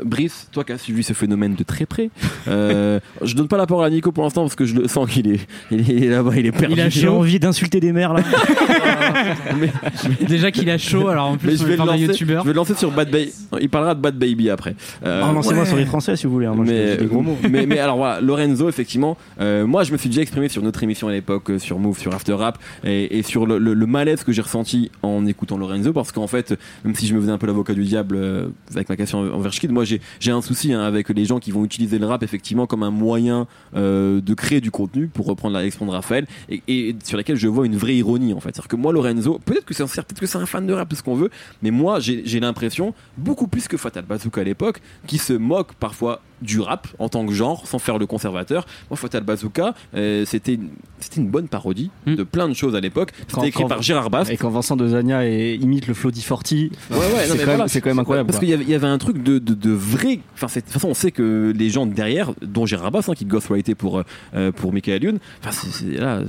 Brice, toi qui as suivi ce phénomène de très près, euh, je donne pas la parole à Nico pour l'instant parce que je le sens qu'il est, il est là-bas, il est perdu. Il a J'ai envie d'insulter des mères là. *laughs* Mais- Déjà qu'il a chaud, alors en mais plus je vais, le lancer, youtubeur. je vais le lancer sur Bad Baby. Il parlera de Bad Baby après. Euh, Ah non, c'est moi ouais. sur les Français si vous voulez. hein. Moi, mais, dis des gros mots. mais, mais alors voilà, Lorenzo, effectivement, euh, moi je me suis déjà exprimé sur notre émission à l'époque, euh, sur Move, sur After Rap, et, et sur le, le- le malaise que j'ai ressenti en écoutant Lorenzo, parce qu'en fait, même si je me faisais un peu l'avocat du diable euh, avec ma question envers moi j'ai un souci hein, avec les gens qui vont utiliser le rap effectivement comme un moyen euh, de créer du contenu, pour reprendre l'expression de Raphaël, et, sur laquelle je vois une vraie ironie en fait. C'est-à-dire que moi, Lorenzo, peut-être que c'est un- c'est un fan de rap, ce qu'on veut, mais moi j'ai l'impression, beaucoup plus que Fatal Bazooka à l'époque, qui se moque parfois du rap en tant que genre, sans faire le conservateur. Moi, Fatal Bazooka, euh, c'était une, c'était une bonne parodie Mm. de plein de choses à l'époque. Quand- C'était écrit quand- par Gérard Bast. Et quand Vincent Dezania est- imite le flow d'E40, Ouais, ouais, c'est quand, voilà. même- c'est quand même incroyable. Parce qu'il y y avait un truc de, de, de vrai. Enfin, de toute façon, on sait que les gens derrière, dont Gérard Bass, hein, qui ghostwritait pour, euh, pour Michael Youn, enfin, c'est, c'est- là,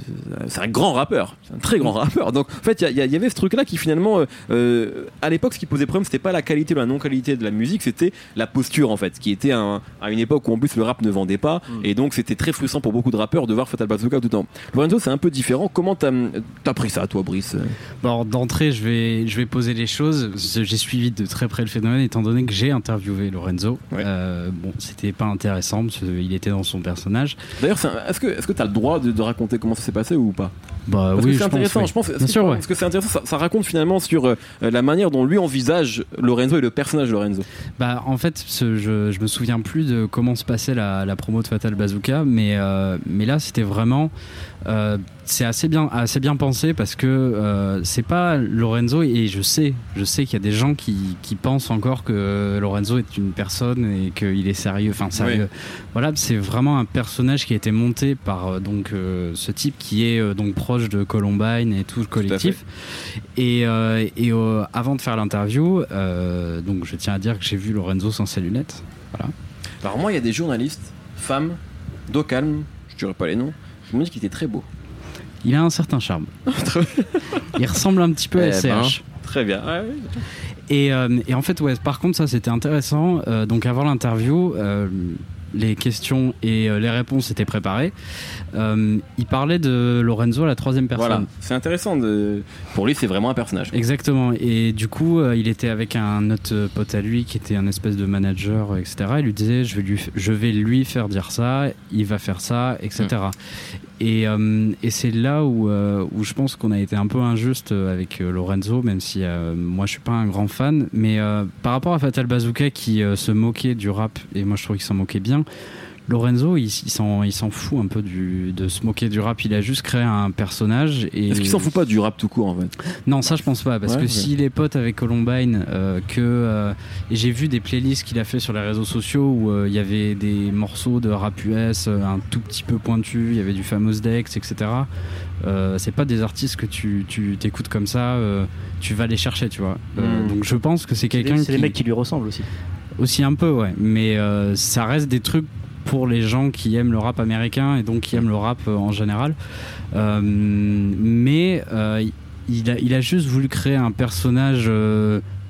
c'est un grand rappeur. C'est un très grand rappeur. Donc, en fait, y y, il y avait ce truc-là qui, finalement, euh, euh, à l'époque, ce qui posait problème, c'était pas la qualité ou la non-qualité de la musique, c'était la posture, en fait, qui était un- à une époque où, en plus, le rap ne vendait pas. Et donc, c'était très frustrant pour beaucoup de rappeurs de voir Fatal Bazooka tout le temps. Lorenzo, c'est un peu différent. Comment t'as, pris ça, toi, Brice? Bon, d'entrée, je vais, je vais poser les choses. J'ai suivi de très près le phénomène, étant donné que j'ai interviewé Lorenzo. Ouais. Euh, bon, c'était pas intéressant, parce qu'il était dans son personnage. D'ailleurs, est-ce que est-ce que t'as le droit de, de raconter comment ça s'est passé ou pas? Bah Parce oui, que c'est je pense, intéressant, oui. je pense. Bien sûr, ouais. Parce que c'est intéressant, ça, ça raconte finalement sur euh, la manière dont lui envisage Lorenzo et le personnage Lorenzo. Bah, en fait, ce- je, je me souviens plus de comment se passait la, la promo de Fatal Bazooka, mais, euh, mais là, c'était vraiment. euh, c'est assez bien, assez bien pensé parce que euh, c'est pas Lorenzo, et je sais, je sais qu'il y a des gens qui, qui pensent encore que Lorenzo est une personne et qu'il est sérieux. Enfin, sérieux. Voilà, c'est vraiment un personnage qui a été monté par donc, ce type qui est donc proche de Columbine et tout le collectif. Et, et avant de faire l'interview, donc je tiens à dire que j'ai vu Lorenzo sans ses lunettes. Alors moi, il y a des journalistes, femmes, dos calme, je dirais pas les noms, qui m'ont dit qu'il était très beau. Il a un certain charme. *laughs* Il ressemble un petit peu à Eh ben. Très bien. Ouais, ouais. Et, euh, et en fait, ouais, par contre, ça c'était intéressant. Euh, donc avant l'interview, euh, les questions et euh, les réponses étaient préparées. Euh, il parlait de Lorenzo à la troisième personne. Voilà, c'est intéressant. De... Pour lui, c'est vraiment un personnage. Exactement. Et du coup, euh, il était avec un autre pote à lui qui était un espèce de manager, etc. Il lui disait je vais lui, je vais lui faire dire ça, il va faire ça, etc. Et, euh, et c'est là où, euh, où je pense qu'on a été un peu injuste avec euh, Lorenzo, même si euh, moi je suis pas un grand fan. Mais euh, par rapport à Fatal Bazooka qui se moquait du rap, et moi je trouve qu'il s'en moquait bien. Lorenzo, il, il s'en, il s'en fout un peu du, de se moquer du rap. Il a juste créé un personnage. Et Est-ce qu'il s'en fout pas du rap tout court en fait? Non, ça je pense pas, parce Ouais, que s'il est pote avec Columbine, euh, que euh, j'ai vu des playlists qu'il a fait sur les réseaux sociaux où euh, il y avait des morceaux de rap US un tout petit peu pointus, il y avait du fameux Dex, etc. C'est pas des artistes que tu tu t'écoutes comme ça, tu vas les chercher, tu vois. Euh, Mm. donc je pense que c'est quelqu'un c'est qui mecs qui lui ressemblent aussi. aussi un peu, ouais. Mais ça reste des trucs pour les gens qui aiment le rap américain et donc qui aiment le rap euh, en général. Euh, mais euh, il, a, juste voulu créer un personnage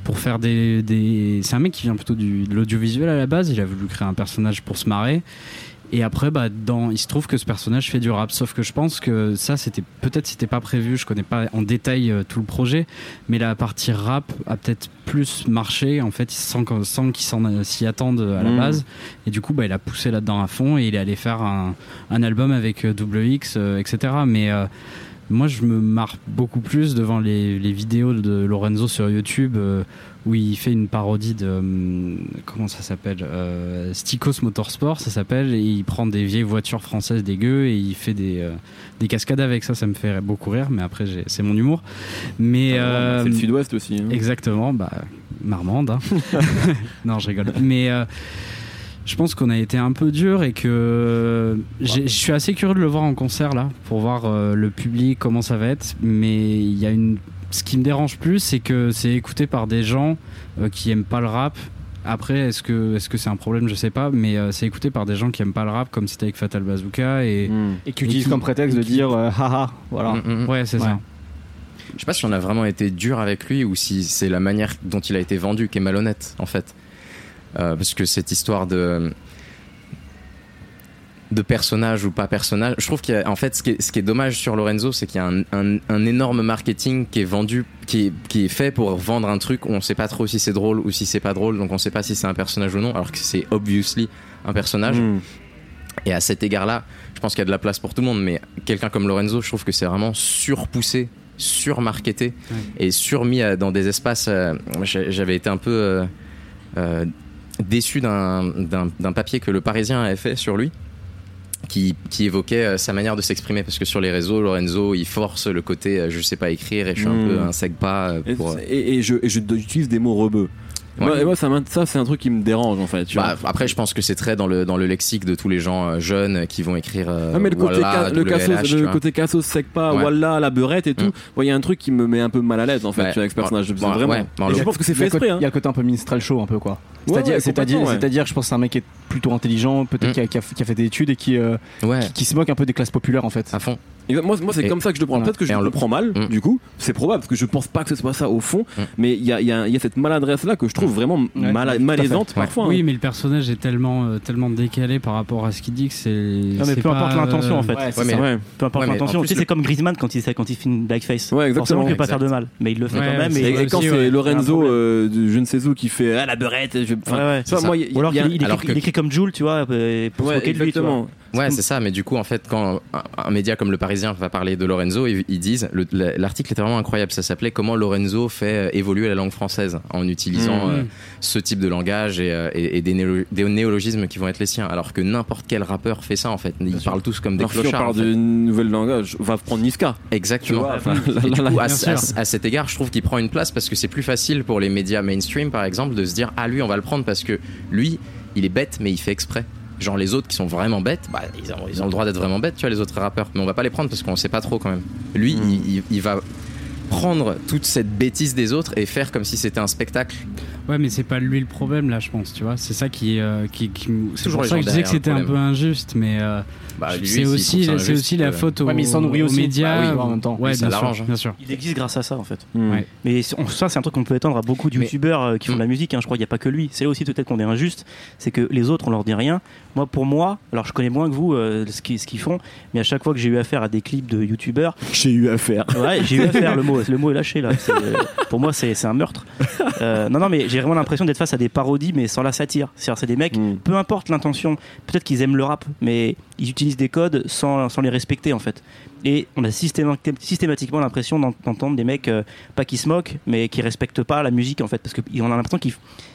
pour faire des. C'est un mec qui vient plutôt de l'audiovisuel à la base. Il a voulu créer un personnage pour se marrer. Et après, bah, dans, il se trouve que ce personnage fait du rap. Sauf que je pense que ça, c'était peut-être c'était pas prévu. Je connais pas en détail euh, tout le projet, mais la partie rap a peut-être plus marché en fait, sans, sans qu'il s'en euh, s'y attende à la Mhm. base. Et du coup, bah, il a poussé là-dedans à fond et il est allé faire un, un album avec euh, Double X, euh, etc. Mais euh, moi, je me marre beaucoup plus devant les, les vidéos de Lorenzo sur YouTube euh, où il fait une parodie de. hum, comment ça s'appelle euh, Stikos Motorsport, ça s'appelle, et il prend des vieilles voitures françaises dégueu et il fait des, euh, des cascades avec ça. Ça me fait beaucoup rire, mais après, j'ai- c'est mon humour. Mais. euh, C'est le sud-ouest aussi. hein. Exactement, bah, marmande. hein. *laughs* *laughs* non, je rigole. Mais euh, je pense qu'on a été un peu dur et que je suis assez curieux de le voir en concert là, pour voir euh, le public, comment ça va être. Mais il y a une. Ce qui me dérange plus, c'est que c'est écouté par des gens euh, qui aiment pas le rap. Après, est-ce que est-ce que c'est un problème? Je sais pas, mais euh, c'est écouté par des gens qui aiment pas le rap, comme c'était avec Fatal Bazooka et. Mm. Et qui utilisent comme prétexte de qui- dire euh, *laughs* haha, voilà. Mm, mm, mm. Ouais, c'est Ouais. ça. Je sais pas si on a vraiment été dur avec lui ou si c'est la manière dont il a été vendu qui est malhonnête en fait. Euh, parce que cette histoire de de personnage ou pas personnage, je trouve qu'en fait ce qui, est, ce qui est dommage sur Lorenzo, c'est qu'il y a un, un- un énorme marketing qui est vendu, qui est, qui est fait pour vendre un truc où on sait pas trop si c'est drôle ou si c'est pas drôle, donc on sait pas si c'est un personnage ou non, alors que c'est obviously un personnage. Mm. Et à cet égard-là, je pense qu'il y a de la place pour tout le monde, mais quelqu'un comme Lorenzo, je trouve que c'est vraiment surpoussé, surmarketé et surmis à- dans des espaces. euh, J'avais été un peu euh, euh, déçu d'un d'un- d'un papier que le Parisien avait fait sur lui. Qui, qui évoquait euh, sa manière de s'exprimer parce que sur les réseaux Lorenzo il force le côté euh, je sais pas écrire et je suis un Mm. peu un sec pas euh, Et, pour, et- et je, et je j'utilise des mots rebeux. Ouais. Moi, et moi, ça, ça c'est un truc qui me dérange en fait. Tu Bah, vois. après je pense que c'est très dans le, dans le lexique de tous les gens euh, jeunes qui vont écrire euh, Ah mais le côté, Wallah, ca- le, cassos, le côté cassos sec pas, Ouais. voilà, la beurette et tout. Mm. Il y a un truc qui me met un peu mal à l'aise en fait Ouais. tu vois, avec ce personnage. Bon, vraiment. Et je pense que c'est fait exprès. hein. Il y a le côté un peu minstrel show un peu quoi. C'est-à-dire, je pense que c'est un mec qui est plutôt intelligent, peut-être Mm. qui, a, qui a- qui a fait des études et qui, euh, ouais qui, qui se moque un peu des classes populaires en fait. à fond. Moi, moi c'est comme ça que je le prends. Peut-être que je le le- prends mal, Mm. du coup. C'est probable, parce que je pense pas que ce soit ça au fond. Mm. Mais il y a, il y a- il y a cette maladresse-là que je trouve vraiment Ouais, fait. malaisante Ouais. parfois. Oui, hein. mais le personnage est tellement, euh, tellement décalé par rapport à ce qu'il dit que c'est. Non, mais peu importe l'intention euh, en fait. Ouais, mais- ça. Ouais. Peu importe l'intention. en Tu sais, plus, c'est comme Griezmann quand il, quand il fait une blackface. Ouais, exactement. Forcément, il peut pas faire de mal. Mais il le fait quand même. Et, quand c'est. Lorenzo, euh, je ne sais où, qui fait ah la beurette, Ou alors il qu'il écrit, comme Jules, tu vois, euh, pour se moquer de lui. exactement. Ouais, c'est ça, mais du coup, en fait, quand un, un média comme Le Parisien va parler de Lorenzo, ils, ils disent, le- l'article était vraiment incroyable, ça s'appelait Comment Lorenzo fait euh, évoluer la langue française en utilisant Mmh. euh, ce type de langage et, euh, et- et des, néolo- des néologismes qui vont être les siens, alors que n'importe quel rappeur fait ça en fait. Ils parlent tous comme des Alors, si on clochards. parle en fait. de nouvel langage, on va prendre Niska. Exactement. vois, enfin, Et là, du là, coup, là, à, Bien sûr. à- à cet égard, je trouve qu'il prend une place parce que c'est plus facile pour les médias mainstream, par exemple, de se dire ah lui, on va le prendre parce que lui, il est bête, mais il fait exprès. Genre les autres qui sont vraiment bêtes, bah, ils, ont, ils ont le droit d'être vraiment bêtes, tu vois, les autres rappeurs. Mais on va pas les prendre parce qu'on sait pas trop quand même. Lui, Mm. il- il va prendre toute cette bêtise des autres et faire comme si c'était un spectacle. Ouais, mais c'est pas lui le problème là, je pense, tu vois. C'est ça qui, euh, qui, qui c'est Toujours pour les ça que je disais que c'était un peu injuste, mais euh, Bah, lui, c'est aussi, c'est injuste, aussi la euh, faute aux, Ouais, mais il s'en nourrit aux aussi. médias. Bah oui, en même temps. Ouais, bien sûr, bien sûr. Il existe grâce à ça en fait. Mm. Ouais. Mais on- ça, c'est un truc qu'on peut étendre à beaucoup de Mais- youtubeurs euh, qui font de la musique. hein. Je crois qu'il n'y a pas que lui. C'est là aussi peut-être qu'on est injuste. C'est que les autres, on leur dit rien. Moi, pour moi, alors je connais moins que vous euh, ce qu'ils ce qu'ils font, mais à chaque fois que j'ai eu affaire à des clips de youtubeurs, J'ai eu affaire. ouais, j'ai eu affaire. Le mot, le mot est lâché là. C'est- Pour moi, c'est c'est un meurtre. Euh, non, non, mais j'ai vraiment l'impression d'être face à des parodies, mais sans la satire. C'est-à-dire, c'est des mecs. Mm. Peu importe l'intention, peut-être qu'ils aiment le rap, mais ils utilisent des codes sans, sans les respecter en fait. Et on a systéma- systématiquement l'impression d'en- d'entendre des mecs, euh, pas qui se moquent, mais qui respectent pas la musique en fait, parce qu'on a l'impression qu'ils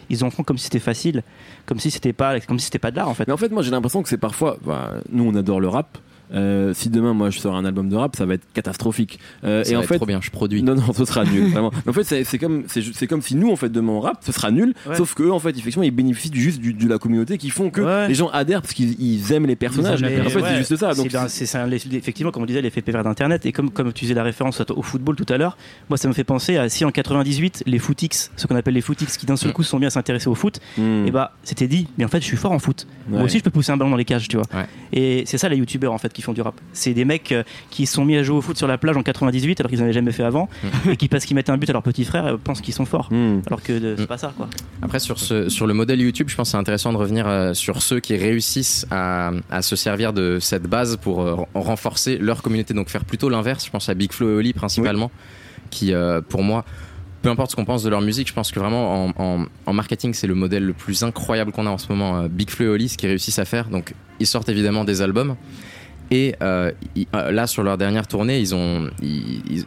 ils en font comme si c'était facile, comme si c'était pas, comme si c'était pas de l'art en fait. Mais en fait, moi j'ai l'impression que c'est parfois. bah, nous on adore le rap. Euh, si demain moi je sors un album de rap, ça va être catastrophique. Euh, Ça et va en être fait, trop bien, je produis. Non, non, ce sera *laughs* nul, vraiment. En fait, c'est comme, c'est comme si nous, en fait, demain on rap, ce sera nul. Ouais. Sauf que, en fait, effectivement, ils bénéficient juste du- de la communauté qui font que Ouais. les gens adhèrent parce qu'ils ils aiment les personnages. Ils aiment la en fait, ouais, c'est juste ça. Donc, c'est ben, c'est- c'est un- effectivement, comme on disait, l'effet pervers d'Internet. Et comme, comme tu faisais la référence au football tout à l'heure, moi, ça me fait penser à si en 98, les footix, ce qu'on appelle les footix, qui d'un seul Mm. coup sont bien s'intéresser au foot, hmm. et bah, c'était dit, mais en fait, je suis fort en foot. Moi aussi, je peux pousser un ballon dans les cages, tu vois. Ouais. Et c'est ça, les youtubeurs, en fait. qui font du rap. C'est des mecs euh, qui sont mis à jouer au foot sur la plage en 98 alors qu'ils n'avaient jamais fait avant et qui parce qu'ils mettent un but à leur petit frère euh, pensent qu'ils sont forts. Hmm. Alors que euh, c'est Mm. pas ça quoi. Après, sur, ce, sur le modèle YouTube, je pense que c'est intéressant de revenir euh, sur ceux qui réussissent à, à se servir de cette base pour euh, ren- renforcer leur communauté. Donc, faire plutôt l'inverse. Je pense à Big Flo et Oli principalement, qui, euh, pour moi, peu importe ce qu'on pense de leur musique, je pense que vraiment en, en- en marketing, c'est le modèle le plus incroyable qu'on a en ce moment. Big Flo et Oli, ce qu'ils réussissent à faire. Donc, ils sortent évidemment des albums. Et euh, ils- euh, là, sur leur dernière tournée, ils ont. Ils,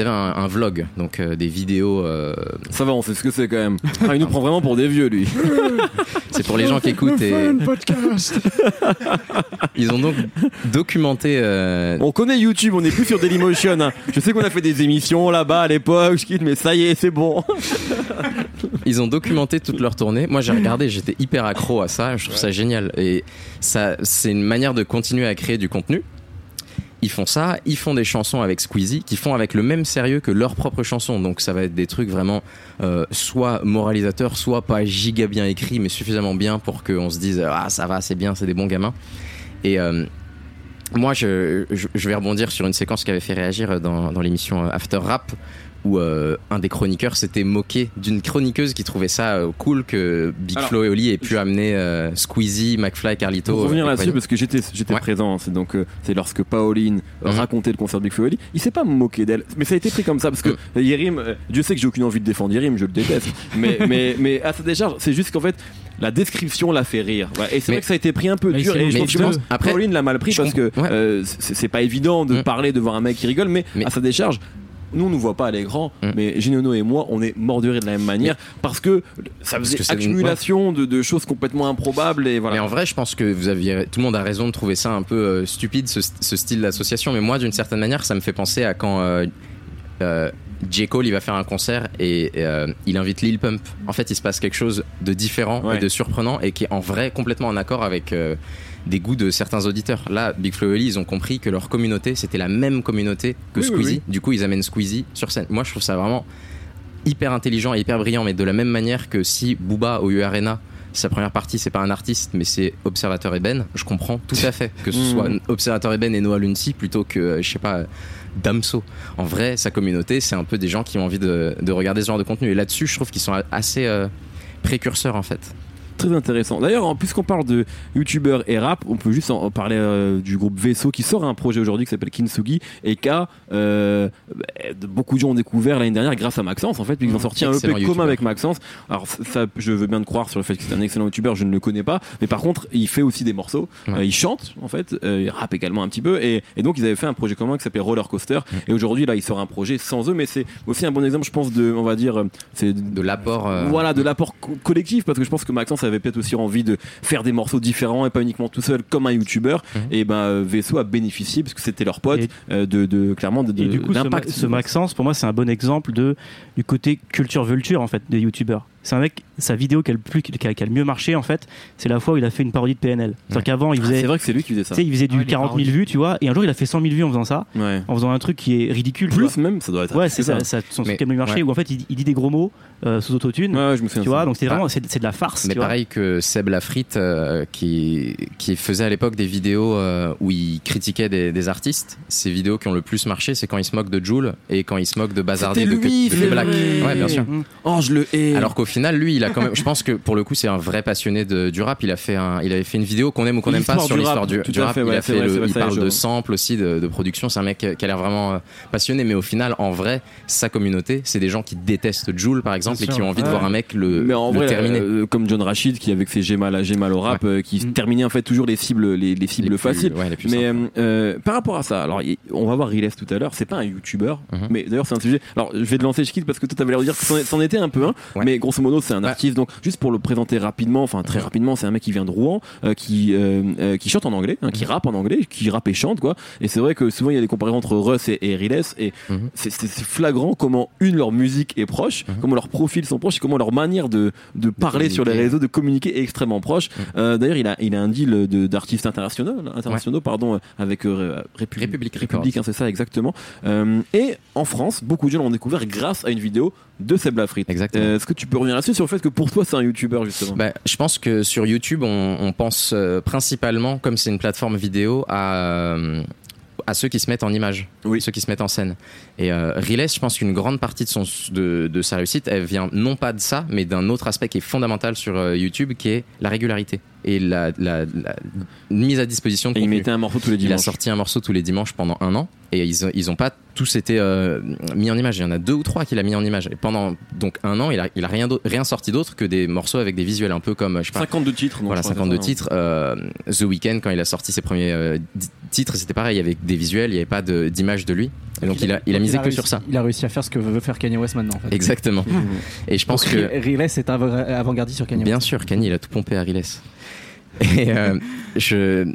avaient un, un vlog, donc euh, des vidéos euh, Ça va, on sait ce que c'est quand même. Ah, il nous prend vraiment pour des vieux, lui. *laughs* C'est pour les gens qui écoutent et *laughs* ils ont donc documenté. euh, On connaît YouTube, on n'est plus sur Dailymotion. hein. Je sais qu'on a fait des émissions là-bas à l'époque, je quitte, mais ça y est, c'est bon. *laughs* ils ont documenté toute leur tournée. Moi, j'ai regardé, j'étais hyper accro à ça. Je trouve ça génial et ça, c'est une manière de continuer à créer du contenu. Ils font ça, ils font des chansons avec Squeezie, qui font avec le même sérieux que leurs propres chansons. Donc ça va être des trucs vraiment euh, soit moralisateurs, soit pas giga bien écrits, mais suffisamment bien pour qu'on se dise ah ça va, c'est bien, c'est des bons gamins. Et euh, moi, je, vais rebondir sur une séquence qui avait fait réagir dans, dans l'émission After Rap, où euh, un des chroniqueurs s'était moqué d'une chroniqueuse qui trouvait ça euh, cool que Big Alors, Flo et Oli aient pu amener euh, Squeezie, McFly, Carlito. Pour revenir et là-dessus, parce que j'étais j'étais Ouais. présent, c'est donc euh, c'est lorsque Pauline euh, Mhm. racontait le concert de Big Flo et Oli, il s'est pas moqué d'elle, mais ça a été pris comme ça parce que euh, Yerim, euh, Dieu sait que j'ai aucune envie de défendre Yerim, je le déteste, *laughs* mais mais mais à sa décharge, c'est juste qu'en fait la description l'a fait rire. Ouais, et c'est Mais- vrai que ça a été pris un peu Mais dur et je mais pense je que pense- après- Pauline l'a mal pris parce que ouais. euh, c'est c'est pas évident de Mhm. parler de voir un mec qui rigole, mais, Mais- à sa décharge. Nous, on nous voit pas à l'écran, Mhm. mais Ginono et moi, on est morts de rire de la même manière parce que ça faisait que accumulation de, de choses complètement improbables et voilà. Mais en vrai, je pense que vous aviez, tout le monde a raison de trouver ça un peu euh, stupide, ce, ce style d'association. Mais moi, d'une certaine manière, ça me fait penser à quand euh, euh, J. Cole il va faire un concert et euh, il invite Lil Pump. En fait, il se passe quelque chose de différent Ouais. et de surprenant et qui est en vrai complètement en accord avec euh, des goûts de certains auditeurs. Là, Big Flo et Oli, ils ont compris que leur communauté, c'était la même communauté que Oui, Squeezie. oui. Du coup, ils amènent Squeezie sur scène. Moi, je trouve ça vraiment hyper intelligent et hyper brillant, mais de la même manière que si Booba au U Arena, sa première partie, c'est pas un artiste, mais c'est Observateur Eben, je comprends tout à fait que ce *laughs* Mm. soit Observateur Eben et Noah Luncy plutôt que, euh, je sais pas, Damso. En vrai, sa communauté, c'est un peu des gens qui ont envie de, de regarder ce genre de contenu. Et là-dessus, je trouve qu'ils sont assez euh, précurseurs en fait. Très intéressant. D'ailleurs, puisqu'on parle de youtubeurs et rap, on peut juste en en parler euh, du groupe Vaisseau qui sort un projet aujourd'hui qui s'appelle Kinsugi et qu'a euh, beaucoup de gens ont découvert l'année dernière grâce à Maxence en fait, puisqu'ils ont sorti un EP Excellent commun avec Maxence. Alors ça, je veux bien te croire sur le fait que c'est un excellent youtubeur, je ne le connais pas, mais par contre, il fait aussi des morceaux, Ouais. Euh, il chante en fait, il rappe également un petit peu et, et donc ils avaient fait un projet commun qui s'appelait Roller Coaster et aujourd'hui là, il sort un projet sans eux, mais c'est aussi un bon exemple, je pense, de, on va dire, c'est De l'apport. voilà, de l'apport co- collectif, parce que je pense que Maxence avait peut-être aussi envie de faire des morceaux différents et pas uniquement tout seul comme un youtubeur. Mhm. Et ben euh, Vaisseau a bénéficié, parce que c'était leur pote, euh, de, de clairement de, de Et du coup, ce. Ma- ce Maxence, pour moi, c'est un bon exemple de, du côté culture vulture en fait des youtubeurs. C'est un mec, sa vidéo qui a le plus, qui a, qui a le mieux marché en fait, c'est la fois où il a fait une parodie de PNL. C'est-à-dire Ouais. qu'avant, il Ah, faisait, c'est vrai que c'est lui qui faisait tu ça. sais, il faisait du Ouais, les 40 000 parodies. vues, tu vois, et un jour il a fait 100 000 vues en faisant ça, Ouais. en faisant un truc qui est ridicule. vois. Plus même, ça doit être. Ouais, c'est ça, ça. ça, son truc qui a le mieux marché, ouais. où en fait il, il dit des gros mots euh, sous autotune. Ouais, ouais, je me souviens. Tu de ça. vois, donc c'est vraiment c'est c'est de la farce. Mais tu vois. pareil que Seb Lafrite, euh, qui, qui faisait à l'époque des vidéos euh, où il critiquait des, des artistes. Ces vidéos qui ont le plus marché, c'est quand il se moque de Joule et quand il se moque de Bazardi C'était de, de, de c'est Black. Ouais, bien sûr. Oh, je le hais. Alors qu'au final, lui, il a quand même. Je pense que pour le coup, c'est un vrai passionné de, du rap. Il a fait un, il avait fait une vidéo qu'on aime ou qu'on n'aime pas sur l'histoire du, rap. fait, il ouais, a fait vrai, le- il parle je- de samples aussi, de, de production. C'est un mec qui a l'air vraiment euh, passionné, mais au final, en vrai, sa communauté, c'est des gens qui détestent Joule, par exemple, et qui ont envie de voir un mec le, mais en le vrai, terminer. euh, comme John Rachid qui avec ses j'ai mal à j'ai mal au rap, euh, qui Mm. terminait en fait toujours les cibles, les, les cibles Les plus- faciles. les Mais euh, par rapport à ça, alors y- on va voir Riles tout à l'heure, c'est pas un youtubeur, Mhm. mais d'ailleurs c'est un sujet. Alors je vais te lancer Schkid parce que toi t'avais l'air de dire que c'en- était un peu un, mais grosso c'est un Ouais. artiste. Donc juste pour le présenter rapidement, enfin très rapidement, c'est un mec qui vient de Rouen, euh, qui euh, euh, qui chante en anglais, hein, qui rappe en anglais, qui rappe et chante quoi. Et c'est vrai que souvent il y a des comparaisons entre Russ et, et Riles, et Mhm. c'est flagrant comment une leur musique est proche, Mhm. comment leurs profils sont proches, et comment leur manière de de parler sur les réseaux, de communiquer est extrêmement proche. Mhm. Euh, D'ailleurs il a il a un deal de- d'artistes internationaux, internationaux pardon, avec République, République hein, c'est ça exactement. Et en France, beaucoup de gens l'ont découvert grâce à une vidéo de Seb Lafrite. Exactement. Euh, Est-ce que tu peux revenir là-dessus sur le fait que pour toi c'est un youtubeur justement Bah, je pense que sur YouTube, on, on pense euh, principalement, comme c'est une plateforme vidéo, à, euh, à ceux qui se mettent en image, Oui. ceux qui se mettent en scène. Et Riles, je pense qu'une grande partie de, son, de, de sa réussite, elle vient non pas de ça, mais d'un autre aspect qui est fondamental sur YouTube, qui est la régularité et la, la- la mise à disposition de Et il mettait un morceau tous les Il a dimanches. sorti un morceau tous les dimanches pendant un an et ils ont, ils ont pas tous été euh, mis en image. Il y en a deux ou trois qu'il a mis en image. Et pendant donc un an, il a, il a rien, sorti d'autre que des morceaux avec des visuels un peu comme je sais pas. 52 titres. donc Voilà, je crois, 52 c'est ça, hein. titres. Euh, The Weeknd, quand il a sorti ses premiers euh, titres, c'était pareil, avec des visuels, il n'y avait pas d'image de, lui. Et donc il a, il a misé que réussi- sur ça. Il a réussi à faire ce que veut faire Kanye West maintenant. En fait. Exactement. Et je pense Donc, que. Riles est av- avant-gardiste sur Kanye Bien West. sûr, Kanye, il a tout pompé à Riles. Et euh, je,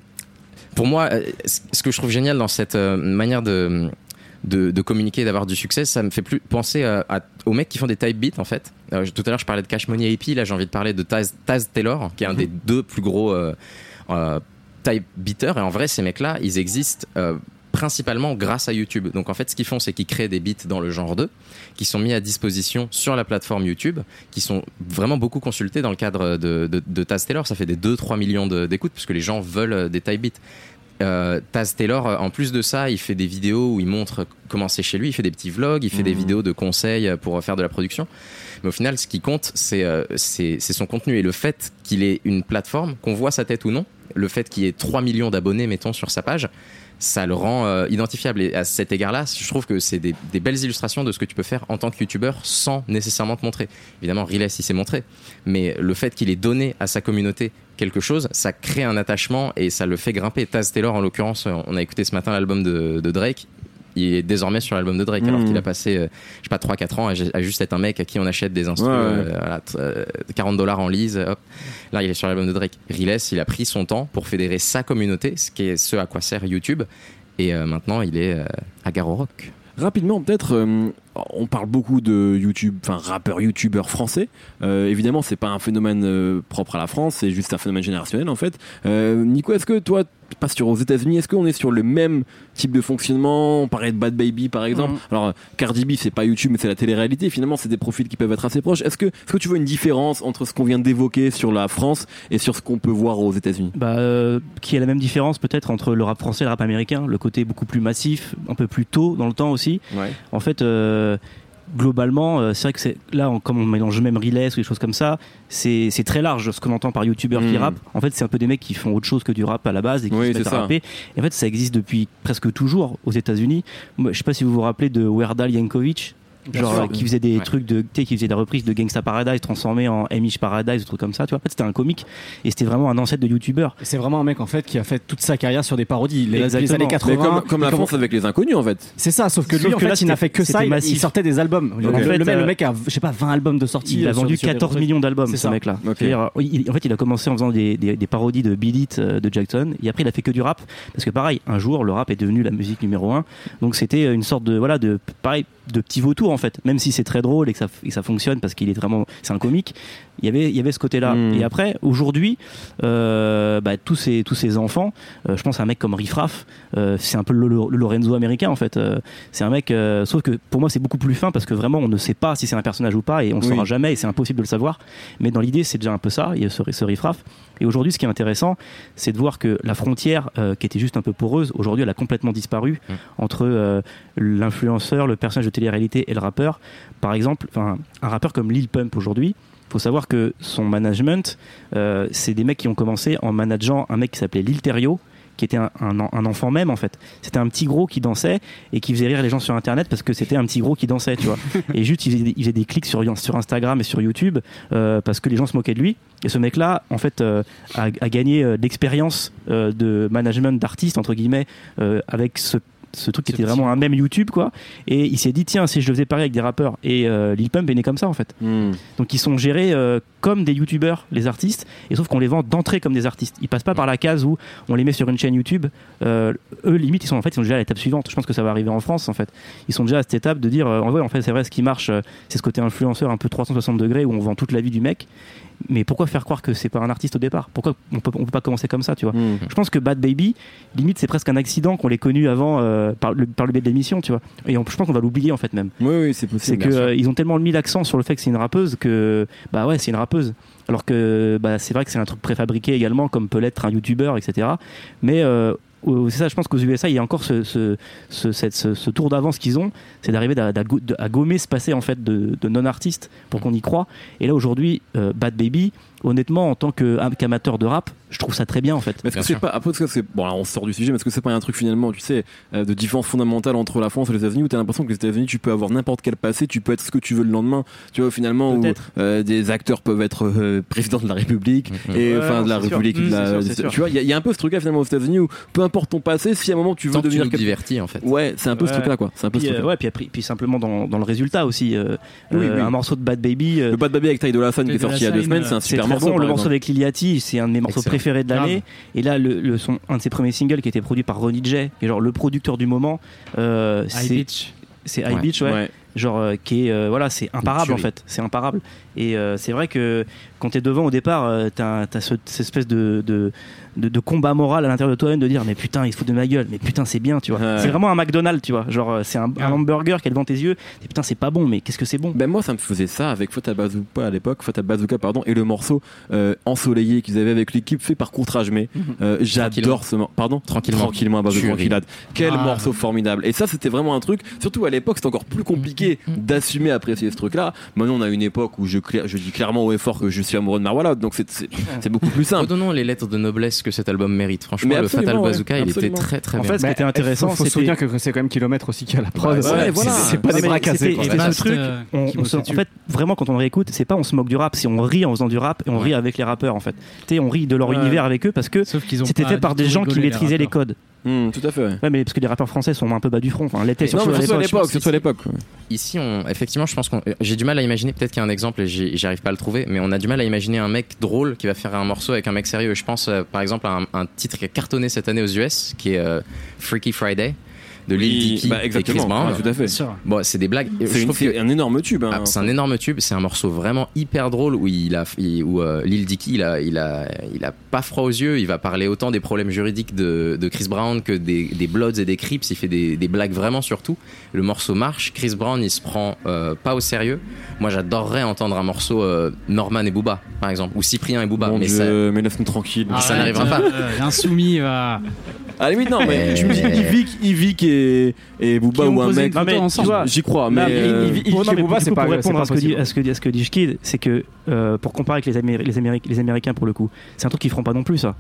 pour moi, euh, ce que je trouve génial dans cette euh, manière de, de, de communiquer, d'avoir du succès, ça me fait plus penser à- à- aux mecs qui font des type beats en fait. Euh, tout à l'heure, je parlais de Cash Money AP, là j'ai envie de parler de Taz, Taz Taylor, qui est un des deux plus gros euh, euh, type beaters. Et en vrai, ces mecs-là, ils existent. Principalement grâce à YouTube. Donc en fait, ce qu'ils font, c'est qu'ils créent des beats dans le genre 2, qui sont mis à disposition sur la plateforme YouTube, qui sont vraiment beaucoup consultés dans le cadre de, de, de Taz Taylor. Ça fait des 2-3 millions d'écoutes, parce que les gens veulent euh, des type beats. Euh, Taz Taylor, euh, en plus de ça, il fait des vidéos où il montre comment c'est chez lui, il fait des petits vlogs, il fait des Mhm. vidéos de conseils pour faire de la production. Mais au final, ce qui compte, c'est euh, c'est c'est son contenu et le fait qu'il ait une plateforme, qu'on voit sa tête ou non, le fait qu'il ait 3 millions d'abonnés, mettons, sur sa page, ça le rend euh, identifiable. Et à cet égard-là, je trouve que c'est des, belles illustrations de ce que tu peux faire en tant que youtubeur sans nécessairement te montrer. Évidemment, Riles, il s'est montré. Mais le fait qu'il ait donné à sa communauté quelque chose, ça crée un attachement et ça le fait grimper. Taz Taylor, en l'occurrence, on a écouté ce matin l'album de Drake. Il est désormais sur l'album de Drake, alors Mhm. qu'il a passé, euh, je sais pas, 3-4 ans à, à juste être un mec à qui on achète des instruments, Ouais, ouais. voilà, t- euh, 40 dollars en lise, hop. Là, il est sur l'album de Drake. Riles, il a pris son temps pour fédérer sa communauté, ce qui est ce à quoi sert YouTube. Et euh, maintenant, il est euh, à Garo Rock. Rapidement, peut-être, euh, on parle beaucoup de YouTube, enfin rappeurs, youtubeurs français. Euh, évidemment, c'est pas un phénomène euh, propre à la France, c'est juste un phénomène générationnel en fait. Euh, Nico, est-ce que toi, pas sur aux États-Unis, est-ce qu'on est sur le même type de fonctionnement? On parlait de Bad Baby par exemple. Mhm. Alors, Cardi B, c'est pas YouTube, mais c'est la télé-réalité. Finalement, c'est des profils qui peuvent être assez proches. Est-ce que, est-ce que tu vois une différence entre ce qu'on vient d'évoquer sur la France et sur ce qu'on peut voir aux États-Unis? Bah, euh, qui est la même différence peut-être entre le rap français et le rap américain, le côté beaucoup plus massif, un peu plus tôt dans le temps aussi. Ouais. En fait, euh, globalement, euh, c'est vrai que c'est là, on- comme on mélange même Riles ou des choses comme ça, c'est c'est très large ce qu'on entend par youtubeurs qui Mm. rappent. En fait, c'est un peu des mecs qui font autre chose que du rap à la base et qui Oui, se mettent à rapper. Et en fait, ça existe depuis presque toujours aux États-Unis. Je sais pas si vous vous rappelez de Werdal Yankovic. Genre sûr. euh, qui faisait des Ouais. trucs de qui faisait des reprises de Gangsta Paradise transformé en Amish Paradise ou trucs comme ça tu vois en fait c'était un comique et c'était vraiment un ancêtre de youtubeur C'est vraiment un mec en fait qui a fait toute sa carrière sur des parodies. Les, années Mais 80. comme, comme la France avec les inconnus en fait. C'est ça, sauf que Sauf lui, en que là, fait, il n'a fait que ça. massif. il sortait des albums. Le, En le- fait, le mec, euh, le mec a, je sais pas, 20 albums de sortie. il a euh, vendu sur des 14 reprises. millions d'albums C'est ce mec là en fait il a commencé en faisant des, des- des parodies de Beat It de Jackson et après il a fait que du rap parce que pareil un jour le rap est devenu la musique numéro un donc c'était une sorte de voilà de pareil de petit vautour en fait même si c'est très drôle et que ça, et que ça fonctionne parce qu'il est vraiment c'est un comique il y avait il y avait ce côté là Mm. et après aujourd'hui euh, bah, tous ces tous ces enfants euh, je pense à un mec comme Riff Raff euh, c'est un peu le, le Lorenzo américain en fait Euh, c'est un mec sauf que pour moi c'est beaucoup plus fin parce que vraiment on ne sait pas si c'est un personnage ou pas et on ne Oui. saura jamais et c'est impossible de le savoir mais dans l'idée c'est déjà un peu ça il y a ce, ce Riff Raff et aujourd'hui ce qui est intéressant c'est de voir que la frontière qui était juste un peu poreuse aujourd'hui elle a complètement disparu Mm. entre l'influenceur le personnage de télé-réalité et le par exemple un rappeur comme Lil Pump aujourd'hui faut savoir que son management euh, c'est des mecs qui ont commencé en manageant un mec qui s'appelait Lil Terrio qui était un, un en- un enfant même en fait. C'était un petit gros qui dansait et qui faisait rire les gens sur internet parce que c'était un petit gros qui dansait tu vois. *laughs* Et juste il faisait, des- il faisait des clics sur, sur Instagram et sur YouTube euh, parce que les gens se moquaient de lui. Et ce mec là en fait euh, a, a gagné euh, l'expérience de management d'artiste entre guillemets avec ce ce truc qui était vraiment un même YouTube quoi. Et il s'est dit tiens si je le faisais pareil avec des rappeurs. Et euh, Lil Pump est né comme ça en fait. Hmm. donc ils sont gérés euh, comme des youtubeurs, les artistes, et sauf qu'on les vend d'entrée comme des artistes. Ils passent pas par la case où on les met sur une chaîne YouTube. Euh, eux limite ils sont en fait ils sont déjà à l'étape suivante. Je pense que ça va arriver en France en fait. Ils sont déjà à cette étape de dire euh, en vrai en fait c'est vrai ce qui marche euh, c'est ce côté influenceur un peu 360 degrés où on vend toute la vie du mec. Mais pourquoi faire croire que c'est pas un artiste au départ? Pourquoi on peut, on peut pas commencer comme ça, tu vois? Hmm. Je pense que Bad Baby, limite, c'est presque un accident qu'on l'ait connu avant par, le, par le biais de l'émission, tu vois. Et on- je pense qu'on va l'oublier en fait même. Oui, oui, c'est C'est possible. que sûr. euh, ils ont tellement mis l'accent sur le fait que c'est une rappeuse que bah ouais c'est une rappeuse. Alors que bah, c'est vrai que c'est un truc préfabriqué également comme peut l'être un youtubeur etc. Mais euh, c'est ça je pense qu'aux USA il y a encore ce, tour d'avance qu'ils ont c'est d'arriver à, à go- à gommer ce passé en fait de, de non artistes pour qu'on y croit. Et là aujourd'hui euh, Bad Baby honnêtement en tant qu'amateur de rap je trouve ça très bien en fait. Mais est-ce que c'est pas après que c'est bon alors on sort du sujet mais est-ce que c'est pas un truc finalement tu sais euh, de différence fondamentale entre la France et les États-Unis où t'as l'impression que les États-Unis tu peux avoir n'importe quel passé tu peux être ce que tu veux le lendemain tu vois finalement où euh, des acteurs peuvent être euh, président de la République et Ouais, enfin de la c'est sûr. République de la- c'est sûr, tu vois il y, a- il y a un peu ce truc là finalement aux États-Unis où peu importe ton passé si à un moment tu veux Tant que tu devenir nous quelque- divertis en fait. ouais c'est un peu ce Ouais. truc là quoi c'est un peu ce Puis, truc euh, ouais, puis, après- puis simplement dans, dans le résultat aussi. euh, Oui, oui. Un morceau de Bad Baby. le Bad Baby avec Ty Dolla Sign qui est sorti il y a deux semaines c'est un super morceau bon. Le morceau avec Liliati, c'est un de mes morceaux Excellent. préférés de l'année. Et là, le, le son, un de ses premiers singles qui était produit par Ronnie J, qui est genre le producteur du moment, euh, High c'est Beach. c'est High Ouais. Beach, ouais. Ouais. Genre euh, qui est euh, voilà, c'est imparable en fait, c'est imparable. Et euh, c'est vrai que quand t'es devant au départ, euh, t'as as ce, cette espèce de, de, de, de combat moral à l'intérieur de toi-même de dire mais putain il se fout de ma gueule, mais putain c'est bien, tu vois. Ouais. C'est vraiment un McDonald's, tu vois. Genre euh, c'est un, un Ah. hamburger qui est devant tes yeux. Et putain c'est pas bon, mais qu'est-ce que c'est bon? Ben moi ça me faisait ça avec Fata Bazooka à l'époque, Fata Bazooka pardon, et le morceau euh, ensoleillé qu'ils avaient avec l'équipe fait par Courtrage mais euh, j'adore ce morceau. Pardon? Tranquillement. Tranquillement à base de. Quel Ah. morceau formidable. Et ça c'était vraiment un truc, surtout à l'époque c'était encore plus compliqué d'assumer apprécier ce truc là. Maintenant on a une époque où je, dis clairement haut et fort que je suis amoureux de Marwala donc c'est- beaucoup plus simple. Redonnons les lettres de noblesse que cet album mérite. Franchement, Mais le Fatal ouais. Bazooka, il était très très En bien. fait, ce qui était intéressant, faut, se souvenir que c'est quand même kilomètre aussi qui a la prod. Ouais, C'est- ouais, voilà. c'est pas des bras cassés. ce truc, euh, on, qui on bosse se- en fait, vraiment, quand on le réécoute, c'est pas on se moque du rap, c'est on rit en faisant du rap et on rit avec les rappeurs en fait. Tu sais, on rit de leur Ouais. univers avec eux parce que c'était fait par des gens qui maîtrisaient les codes. Hum, tout à fait. ouais. Ouais, mais parce que les rappeurs français sont un peu bas du front. Enfin, Non, surtout à l'époque. surtout à ici. l'époque. Ici, on, effectivement, je pense qu'on, j'ai du mal à imaginer, peut-être qu'il y a un exemple et j'y- j'arrive pas à le trouver, mais on a du mal à imaginer un mec drôle qui va faire un morceau avec un mec sérieux. Je pense, euh, par exemple, à un, un titre qui a cartonné cette année aux US, qui est euh, Freaky Friday, de Lil Dicky bah, et Chris. Brown. Ouais, tout à fait. Bon, c'est des blagues. Je C'est que- un énorme tube. hein. Ah, c'est un énorme tube, c'est un morceau vraiment hyper drôle où il a, il- où euh, Lil Dicky, il a, il a, il a pas froid aux yeux. Il va parler autant des problèmes juridiques de, de Chris Brown que des, des Bloods et des Crips. Il fait des, des blagues vraiment sur tout. Le morceau marche. Chris Brown, il se prend euh, pas au sérieux. Moi, j'adorerais entendre un morceau euh, Norman et Booba, par exemple, ou Cyprien et Booba. Mon mais Dieu, ça, mais laisse-nous tranquille. ça n'arrivera pas. euh, L'insoumis va. À la limite, non, mais je me dis Yvick, Yvick et, et Booba Qui ont ou un mec. J'y crois, mais. Euh, Booba, pour pas- répondre à ce, que dit, à, ce que dit, c'est que pour comparer avec les, les Américains pour le coup, c'est un truc qu'ils feront pas non plus ça.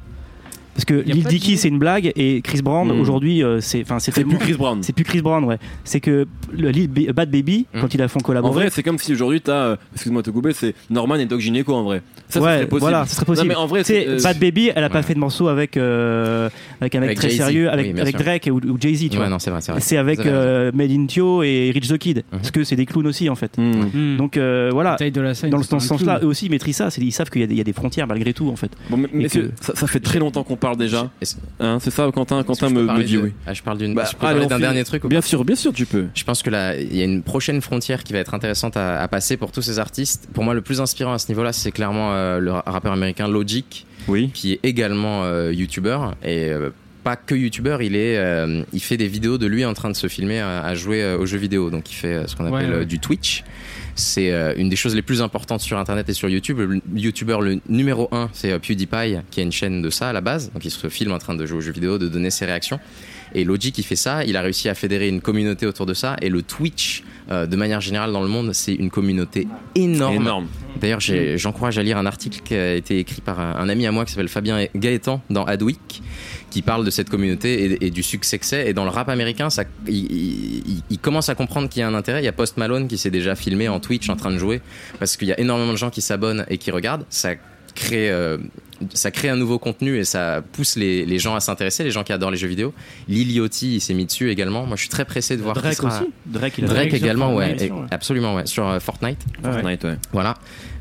Parce que Lil Dicky c'est une blague et Chris Brown Mm. aujourd'hui euh, c'est enfin c'est plus Chris Brown. c'est plus Chris Brown ouais. C'est que le Lil Ba- Bad Baby Mm. quand ils la font En collaborer vrai, c'est comme si aujourd'hui t'as, euh, excuse-moi de te couper, c'est Norman et Doc Gineco en vrai. Ça, ça ouais, serait possible. voilà, ce serait possible. Non, mais en vrai, c'est, euh, Bad Baby, elle a pas ouais. fait de morceau avec euh, avec un mec Avec très Jay-Z, sérieux, avec, oui, avec. Drake ou, ou Jay Z, tu Ouais, vois. non, c'est vrai, c'est vrai. C'est avec euh, Made in Tio et Rich the Kid, Mhm. parce que c'est des clowns aussi en fait. Donc voilà. Dans, ce sens-là, eux aussi ils maîtrisent ça. c'est- Ils savent qu'il y, a des- frontières malgré tout en fait. Mais- ça, ça fait très longtemps qu'on parle déjà. Hein, c'est ça, Quentin, Quentin me, dit de- oui. Ah, je parle Bah, d'un dernier truc. Bien sûr, bien sûr, tu peux. Je pense que là, il y a une prochaine frontière qui va être intéressante à, à passer pour tous ces artistes. Pour moi, le plus inspirant à ce niveau-là, c'est clairement euh, le rappeur américain Logic, Oui. qui est également euh, youtubeur et euh, pas que youtubeur. Il est, euh, il fait des vidéos de lui en train de se filmer à, à jouer euh, aux jeux vidéo. Donc, il fait euh, ce qu'on appelle Ouais, ouais. euh, du Twitch. C'est euh, une des choses les plus importantes sur Internet et sur YouTube. Le youtubeur le numéro un, c'est euh, PewDiePie, qui a une chaîne de ça à la base. Donc, il se filme en train de jouer aux jeux vidéo, de donner ses réactions. Et Logic, il fait ça. Il a réussi à fédérer une communauté autour de ça. Et le Twitch, euh, de manière générale dans le monde, c'est une communauté énorme. Énorme. D'ailleurs, j'encourage à lire un article qui a été écrit par un, un ami à moi qui s'appelle Fabien Gaëtan dans Adweek, qui parle de cette communauté et, et du succès que c'est. Et dans le rap américain, ça, il, il- il- il commence à comprendre qu'il y a un intérêt. Il y a Post Malone qui s'est déjà filmé en Twitch en train de jouer, parce qu'il y a énormément de gens qui s'abonnent et qui regardent. Ça crée, euh, ça crée un nouveau contenu et ça pousse les, les gens à s'intéresser, les gens qui adorent les jeux vidéo. Lil Yachty, il s'est mis dessus également. Moi, je suis très pressé de voir qui Drake sera- aussi. Drake, il a Drake sur également, ouais, Fortnite, et- ouais. absolument, ouais, sur euh, Fortnite. Ouais. Fortnite, ouais. Voilà.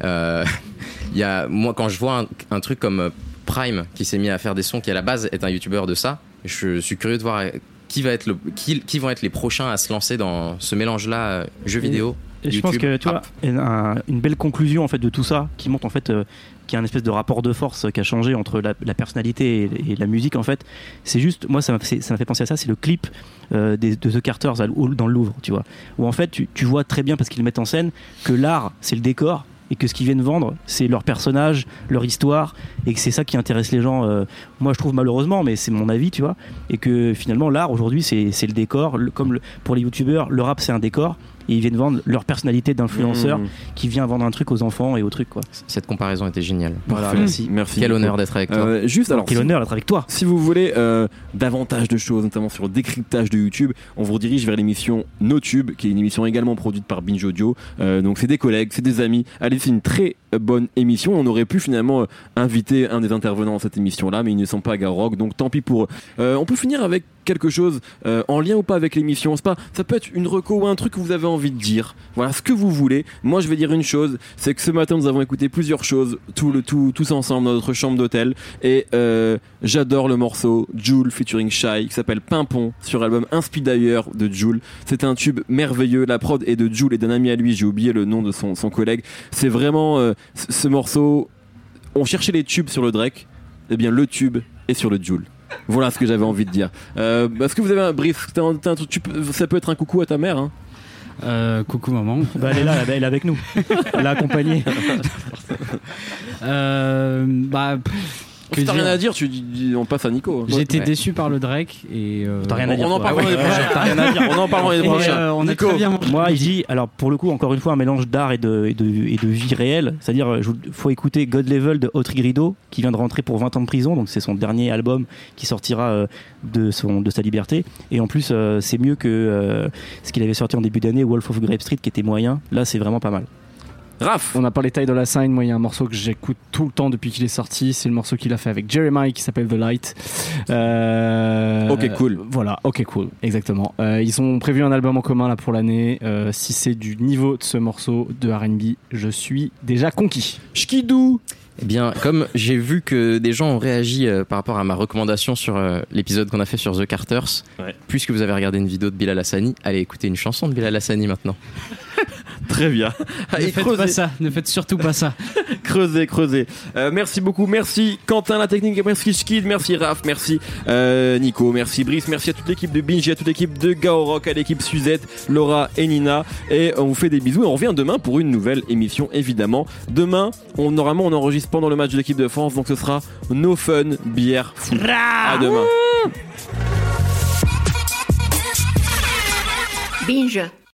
Euh, *laughs* Il y a, moi, quand je vois un, un truc comme euh, Prime qui s'est mis à faire des sons, qui à la base est un youtubeur de ça, je suis curieux de voir euh, qui, va être le, qui, qui vont être les prochains à se lancer dans ce mélange-là, euh, jeux vidéo Et je pense que tu vois, un- une belle conclusion en fait de tout ça, qui montre en fait euh, qu'il y a un espèce de rapport de force qui a changé entre la, la personnalité et, et la musique en fait. C'est juste, moi ça m'a fait, penser à ça, c'est le clip euh, des, de The Carters à l- au- dans le Louvre, tu vois, où en fait tu, tu vois très bien parce qu'ils mettent en scène que l'art c'est le décor et que ce qu'ils viennent vendre c'est leur personnage, leur histoire et que c'est ça qui intéresse les gens. euh, moi je trouve malheureusement, mais c'est mon avis, tu vois, et que finalement l'art aujourd'hui c'est le décor, comme pour les youtubeurs, le rap c'est un décor. Et ils viennent vendre leur personnalité d'influenceur Mmh. qui vient vendre un truc aux enfants et aux trucs quoi. Cette comparaison était géniale. Voilà, merci. Merci. Quel honneur d'être avec toi. Euh, juste alors. Quel si- honneur d'être avec toi. Si vous voulez euh, davantage de choses, notamment sur le décryptage de YouTube, on vous redirige vers l'émission NoTube, qui est une émission également produite par Binge Audio. Euh, donc c'est des collègues, c'est des amis. Allez, c'est une très bonne émission. On aurait pu finalement euh, inviter un des intervenants dans cette émission-là, mais ils ne sont pas à Garrock, donc tant pis pour eux. Euh, on peut finir avec quelque chose euh, en lien ou pas avec l'émission. Pas, ça peut être une reco ou un truc que vous avez envie de dire. Voilà ce que vous voulez. Moi, je vais dire une chose, c'est que ce matin nous avons écouté plusieurs choses, tout le tout, tous ensemble dans notre chambre d'hôtel, et j'adore le morceau Joule featuring Shy qui s'appelle Pimpon sur l'album Inspi d'ailleurs de Joule. C'est un tube merveilleux. La prod est de Joule et d'un ami à lui. J'ai oublié le nom de son, collègue. C'est vraiment ce ce morceau. On cherchait les tubes sur le Drake. Eh bien, le tube est sur le Joule. Voilà ce que j'avais envie de dire. Euh, Est-ce que vous avez un brief un tu Ça peut être un coucou à ta mère. Hein Euh, coucou maman. Bah, elle est là, elle est avec nous. *laughs* Elle l'a accompagnée. *laughs* Euh, bah, pff, Si t'as rien à dire, tu dis- on passe à Nico. J'ai été Ouais. déçu par le Drake et. euh, T'as rien à On, dire. on en parle l'année Ouais, prochaine. ouais. T'as rien à dire. On en parle l'année prochaine. euh, Nico. Moi, il dit, alors pour le coup, encore une fois, un mélange d'art et de, et, de, et de vie réelle. C'est-à-dire, il faut écouter God Level de Autry Grido, qui vient de rentrer pour 20 ans de prison. Donc, c'est son dernier album qui sortira euh, de, son, de sa liberté. Et en plus, euh, c'est mieux que euh, ce qu'il avait sorti en début d'année, Wolf of Grape Street, qui était moyen. Là, c'est vraiment pas mal. Raph. On a parlé taille de la sign. Moi, il y a un morceau que j'écoute tout le temps depuis qu'il est sorti. C'est le morceau qu'il a fait avec Jeremiah qui s'appelle The Light. Euh, Ok, cool. Voilà, ok, cool. Exactement. Euh, ils ont prévu un album en commun là pour l'année. Euh, si c'est du niveau de ce morceau de RB, je suis déjà conquis. Schkidou. Eh bien, comme j'ai vu que des gens ont réagi euh, par rapport à ma recommandation sur euh, l'épisode qu'on a fait sur The Carters, Ouais. puisque vous avez regardé une vidéo de Bilal Hassani, allez écouter une chanson de Bilal Hassani maintenant. *laughs* Très bien. *laughs* Ne faites creusez, pas ça, ne faites surtout pas ça. *laughs* creusez, creusez. Euh, merci beaucoup. Merci Quentin, la technique. Merci Schkid. Merci Raph. Merci euh, Nico. Merci Brice. Merci à toute l'équipe de Binge, à toute l'équipe de Gao Rock, à l'équipe Suzette, Laura et Nina. Et on vous fait des bisous. Et on revient demain pour une nouvelle émission, évidemment. Demain, on, normalement, on enregistre pendant le match de l'équipe de France. Donc ce sera No Fun Bière Fou. À demain. Binge.